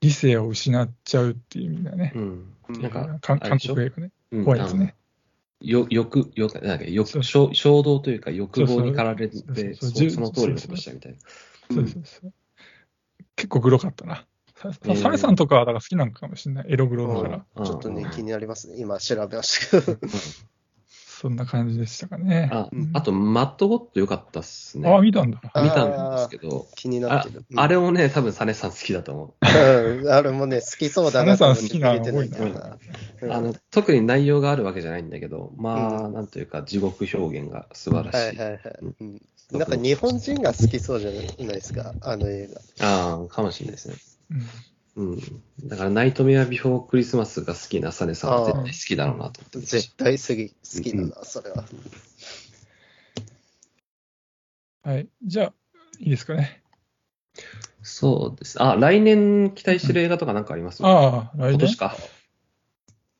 理性を失っちゃうっていう意味だね。うん。うんなんか、韓国映画ね。うん怖いですね。よ、欲、欲、なんだっけ、欲、衝衝動というか欲望に駆られて、その通りのことしたみたいな。そうそうそう。結構グロかったな。さえーサメさんとかはだから好きなのかもしれない。エログロだから。うんちょっとね、気になりますね。今調べましたけど。そんな感じでしたかね。あうんあと、マットゴット良かったっすね。ああ、見たんだ。あ見たんですけど、気になあってる。あれをね、多分サネさん好きだと思うんあれもね、好きそうだなと思ってサネさん好きな入れてないなう。うんあの、特に内容があるわけじゃないんだけど、まあ、なんというか、地獄表現が素晴らしい。はいはいはい。うんなんか日本人が好きそうじゃないですか、あの映画。ああ、かもしれないですね。うんうん。だから、ナイトメアビフォークリスマスが好きなサネさんは絶対好きだろうなと思ってます絶対好き好きだな、それは。はい。じゃあ、いいですかね。そうです。あ、来年期待してる映画とかなんかあります？ああ、来年？今年。か。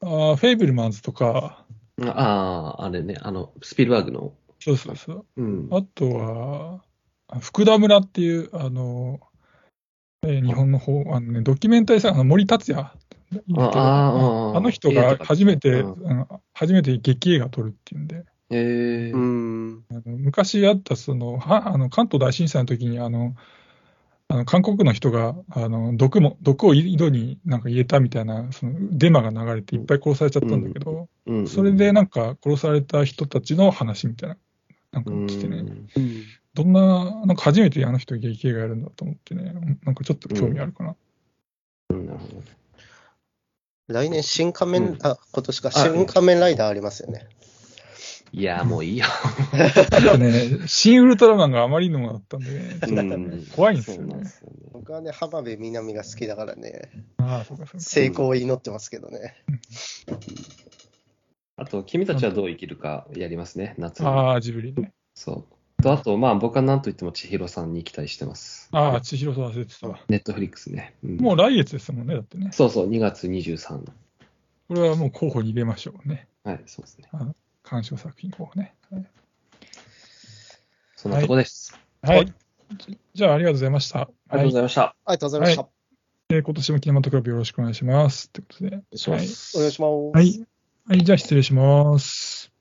ああ、フェイブルマンズとか、ああ、あれね、あの、スピルバーグの。そうそうそう。うん。あとは、あ福田村っていう、あの、えー日本の方、あのね、ドキュメンタリーさん、あの森達也。ああああの人が初めて、初めて劇映画撮るっていうんで、ええうん。あの昔あったそのはあの関東大震災の時にあのあの韓国の人があの毒も毒を井戸になんか入れたみたいなそのデマが流れていっぱい殺されちゃったんだけど、うん。それでなんか殺された人たちの話みたいな、なんかうん来てね、うんどんな、なんか初めてあの人劇映画やるんだと思ってね、なんかちょっと興味あるかな。うんなるほど。来年、新仮面、うんあ、今年か、あ新仮面ライダーありますよね。いや、もういいよ。<laughs> ね、新ウルトラマンがあまりのものだったんでね、怖いんですよねよね。僕はね、浜辺美波が好きだからね、ああ、そうかそうか。成功を祈ってますけどね。あと、君たちはどう生きるかやりますね、夏に。ああ、ジブリね。そう。と、あと、まあ、僕は何と言っても千尋さんに期待してます。ああ、千尋さん忘れてたわ。ネットフリックスね。うんもう来月ですもんね、だってね。そうそう、2月23。これはもう候補に入れましょうね。はい、そうですね。鑑賞作品候補ね。はいそんなとこです。はい。はいじじゃあ、ありがとうございました。ありがとうございました。ありがとうございました。はえー今年もキネマトクラブよろしくお願いします。ということで。お願いしますお願いします。はい。はい、じゃあ失礼します。